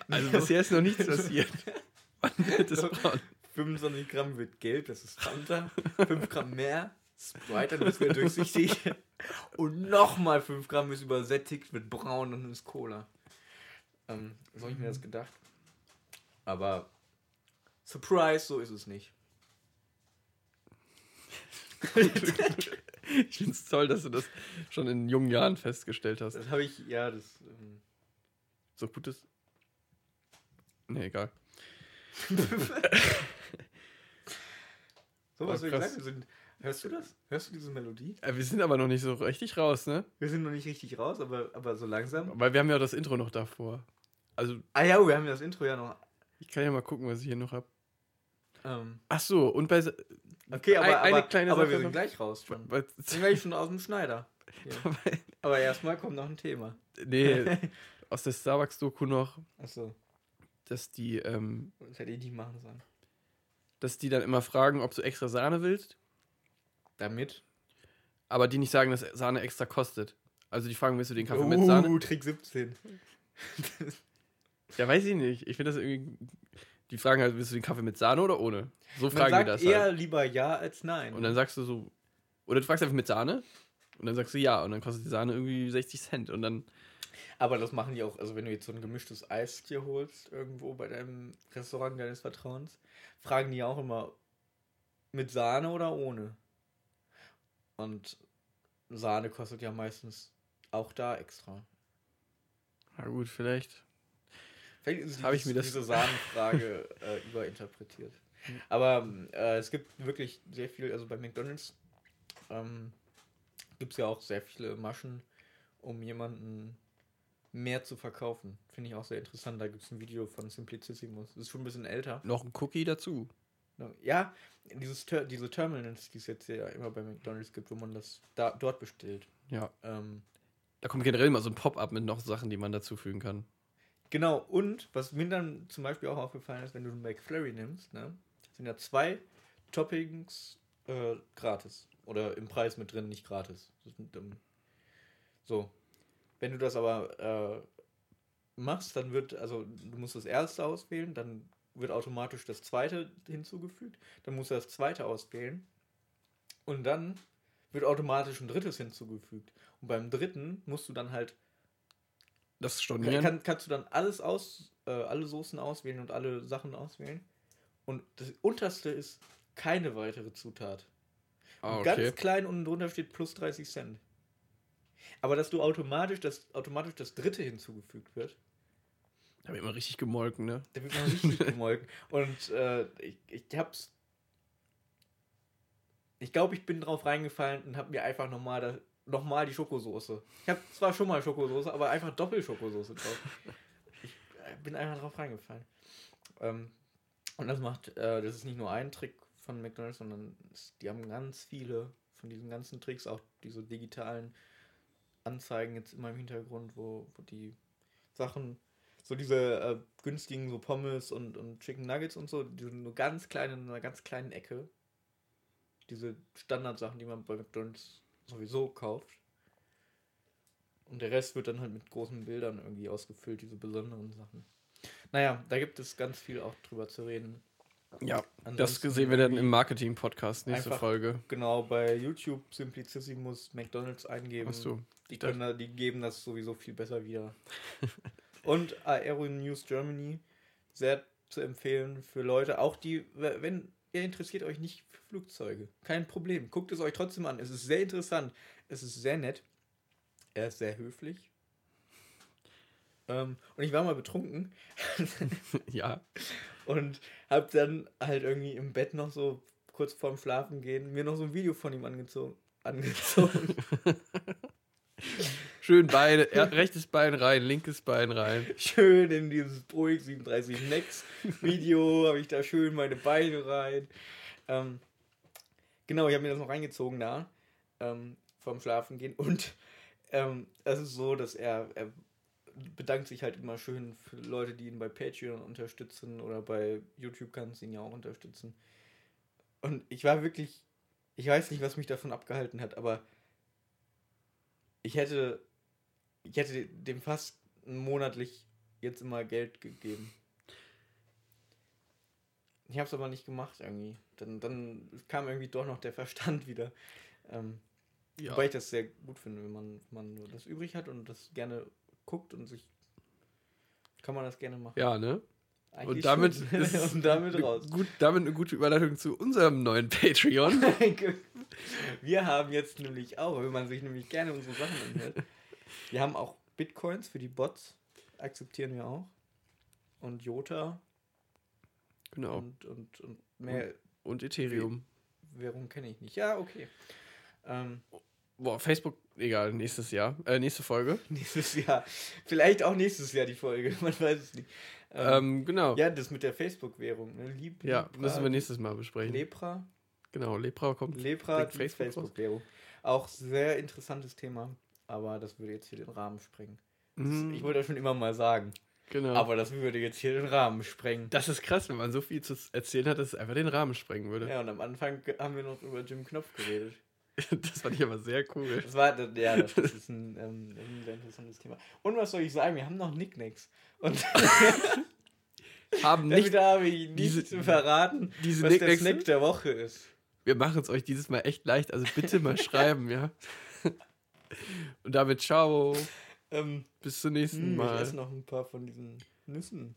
Also bisher ist noch nichts passiert. (laughs) Wann wird es braun? 25 Gramm wird gelb, das ist Fanta. 5 Gramm mehr, Sprite, dann ist wieder durchsichtig. Und nochmal 5 Gramm ist übersättigt, wird braun und ist Cola. Ähm, so habe ich mir das gedacht. Aber Surprise, so ist es nicht. (laughs) Ich finde es toll, dass du das schon in jungen Jahren festgestellt hast. Das habe ich, ja, das. Ähm, So gut ist. Nee, egal. (laughs) so was sagen. Wir sind, hörst du das? Hörst du diese Melodie? Äh, Wir sind aber noch nicht so richtig raus, ne? Wir sind noch nicht richtig raus, aber, aber so langsam. Weil wir haben ja das Intro noch davor. Also, Ah ja, wir haben das Intro ja noch. ich kann ja mal gucken, was ich hier noch habe. Ähm, Ach so, und bei. Okay, aber, Ein- eine aber, kleine aber Sache wir sind noch. gleich raus schon. bei Sind gleich schon aus dem Schneider. (laughs) Aber erstmal kommt noch ein Thema. nee, (laughs) aus der Starbucks-Doku noch, Achso, dass die, ähm, das hätte ich nicht machen sollen. dass die dann immer fragen, ob du extra Sahne willst, Damit? aber die nicht sagen, dass Sahne extra kostet. Also die fragen, willst du den Kaffee mit Sahne? Uh, Trick 17. Ja, weiß ich nicht. Ich finde das irgendwie. Die fragen halt, willst du den Kaffee mit Sahne oder ohne? So Man fragen die sagt das eher halt. lieber ja als nein. Und dann sagst du so. Oder du fragst einfach mit Sahne. Und dann sagst du ja. Und dann kostet die Sahne irgendwie 60 Cent. Und dann. Aber das machen die auch, also wenn du jetzt so ein gemischtes Eis dir holst, irgendwo bei deinem Restaurant deines Vertrauens, fragen die auch immer mit Sahne oder ohne. Und Sahne kostet ja meistens auch da extra. Na gut, vielleicht. Vielleicht ist Hab ich mir das- diese (laughs) Sahnenfrage äh, überinterpretiert. Aber äh, es gibt wirklich sehr viel, also bei McDonalds ähm, gibt es ja auch sehr viele Maschen, um jemanden mehr zu verkaufen. Finde ich auch sehr interessant. Da gibt es ein Video von Simplicissimus. Das ist schon ein bisschen älter. Noch ein Cookie dazu. Ja, dieses Ter diese Terminals, die es jetzt ja immer bei McDonalds gibt, wo man das da, dort bestellt. Ja. Ähm, Da kommt generell immer so ein Pop-up mit noch Sachen, die man dazufügen kann. Genau, und was mir dann zum Beispiel auch aufgefallen ist, wenn du einen McFlurry nimmst, ne, sind ja zwei Toppings äh, gratis. Oder im Preis mit drin, nicht gratis. Sind, ähm, so. Wenn du das aber äh, machst, dann wird, also du musst das erste auswählen, dann wird automatisch das zweite hinzugefügt, dann musst du das zweite auswählen und dann wird automatisch ein drittes hinzugefügt. Und beim dritten musst du dann halt Das stornieren. kann, kannst du dann alles aus, äh, alle Soßen auswählen und alle Sachen auswählen. Und das unterste ist keine weitere Zutat. ah, okay. Ganz klein unten drunter steht plus 30 Cent. Aber dass du automatisch das, automatisch das dritte hinzugefügt wird, Da wird immer richtig gemolken, ne? da wird man richtig (laughs) gemolken. Und äh, ich, ich hab's. Ich glaube, ich bin drauf reingefallen und habe mir einfach nochmal da, noch mal die Schokosoße. Ich habe zwar schon mal Schokosoße, aber einfach Doppelschokosoße drauf. (laughs) Ich äh, bin einfach drauf reingefallen. Ähm, und das macht, äh, das ist nicht nur ein Trick von McDonalds, sondern es, die haben ganz viele von diesen ganzen Tricks, auch diese digitalen Anzeigen jetzt immer im Hintergrund, wo, wo die Sachen so diese äh, günstigen so Pommes und, und Chicken Nuggets und so, die sind nur ganz klein in einer ganz kleinen Ecke. Diese Standardsachen, die man bei McDonalds sowieso kauft. Und der Rest wird dann halt mit großen Bildern irgendwie ausgefüllt, diese besonderen Sachen. Naja, da gibt es ganz viel auch drüber zu reden. Ja, das Ansonsten sehen wir dann im Marketing-Podcast nächste einfach- Folge. Genau, bei YouTube Simplicissimus McDonalds eingeben. Hast du? Die, können da, die geben das sowieso viel besser wieder. (laughs) Und Aero News Germany, sehr zu empfehlen für Leute, auch die, wenn ihr interessiert euch nicht für Flugzeuge, kein Problem, guckt es euch trotzdem an. Es ist sehr interessant, es ist sehr nett, er ist sehr höflich. Ähm, und ich war mal betrunken (laughs) ja. und hab dann halt irgendwie im Bett noch so kurz vorm Schlafen gehen mir noch so ein Video von ihm angezogen. angezogen. (laughs) Schön Beine, er, (laughs) rechtes Bein rein, linkes Bein rein. schön in dieses Boeing 37 Max Video habe ich da schön meine Beine rein. Ähm, genau, ich habe mir das noch reingezogen da ähm, vorm Schlafen gehen und ähm, es ist so, dass er, er bedankt sich halt immer schön für Leute, die ihn bei Patreon unterstützen oder bei YouTube kannst du ihn ja auch unterstützen. Und ich war wirklich, ich weiß nicht, was mich davon abgehalten hat, aber ich hätte, ich hätte dem fast monatlich jetzt immer Geld gegeben. Ich habe es aber nicht gemacht irgendwie. Dann, dann kam irgendwie doch noch der Verstand (laughs) wieder. Ähm, Ja. Wobei ich das sehr gut finde, wenn man, wenn man das übrig hat und das gerne guckt und sich. Kann man das gerne machen. Ja, ne? Eigentlich Und damit schon. (laughs) ist und damit raus. Gut, damit eine gute Überleitung zu unserem neuen Patreon. (laughs) Wir haben jetzt nämlich auch, wenn man sich nämlich gerne unsere Sachen anhört, wir haben auch Bitcoins für die Bots, akzeptieren wir auch. Und Jota genau. und, und, und mehr Und Ethereum. Währung kenne ich nicht. Ja, okay. Ähm, Boah, Facebook, egal, nächstes Jahr. Äh, nächste Folge. (laughs) nächstes Jahr. Vielleicht auch nächstes Jahr die Folge, (laughs) man weiß es nicht. Ähm, Ähm, genau. Ja, ja, das mit der Facebook-Währung. Ne? Lib müssen wir nächstes Mal besprechen. Lepra. genau, Lepra kommt. Lepra, die Facebook. Facebook-Währung. Auch sehr interessantes Thema, aber das würde jetzt hier den Rahmen sprengen. Das, Mhm, Ich wollte das schon immer mal sagen, genau. aber das würde jetzt hier den Rahmen sprengen. das ist krass, wenn man so viel zu erzählen hat, dass es einfach den Rahmen sprengen würde. Ja, und am Anfang haben wir noch über Jim Knopf geredet. (laughs) Das fand ich aber sehr cool. Das war, ja, das (laughs) ist ein, ähm, ein sehr interessantes Thema. Und was soll ich sagen? Wir haben noch Nicknacks. Und (laughs) Haben nicht, damit habe ich nicht diese- zu verraten, diese was der Snack der Woche ist. wir machen es euch dieses Mal echt leicht, also bitte mal schreiben, ja. Und damit ciao. Ähm, Bis zum nächsten hm, ich Mal. esse noch ein paar von diesen Nüssen.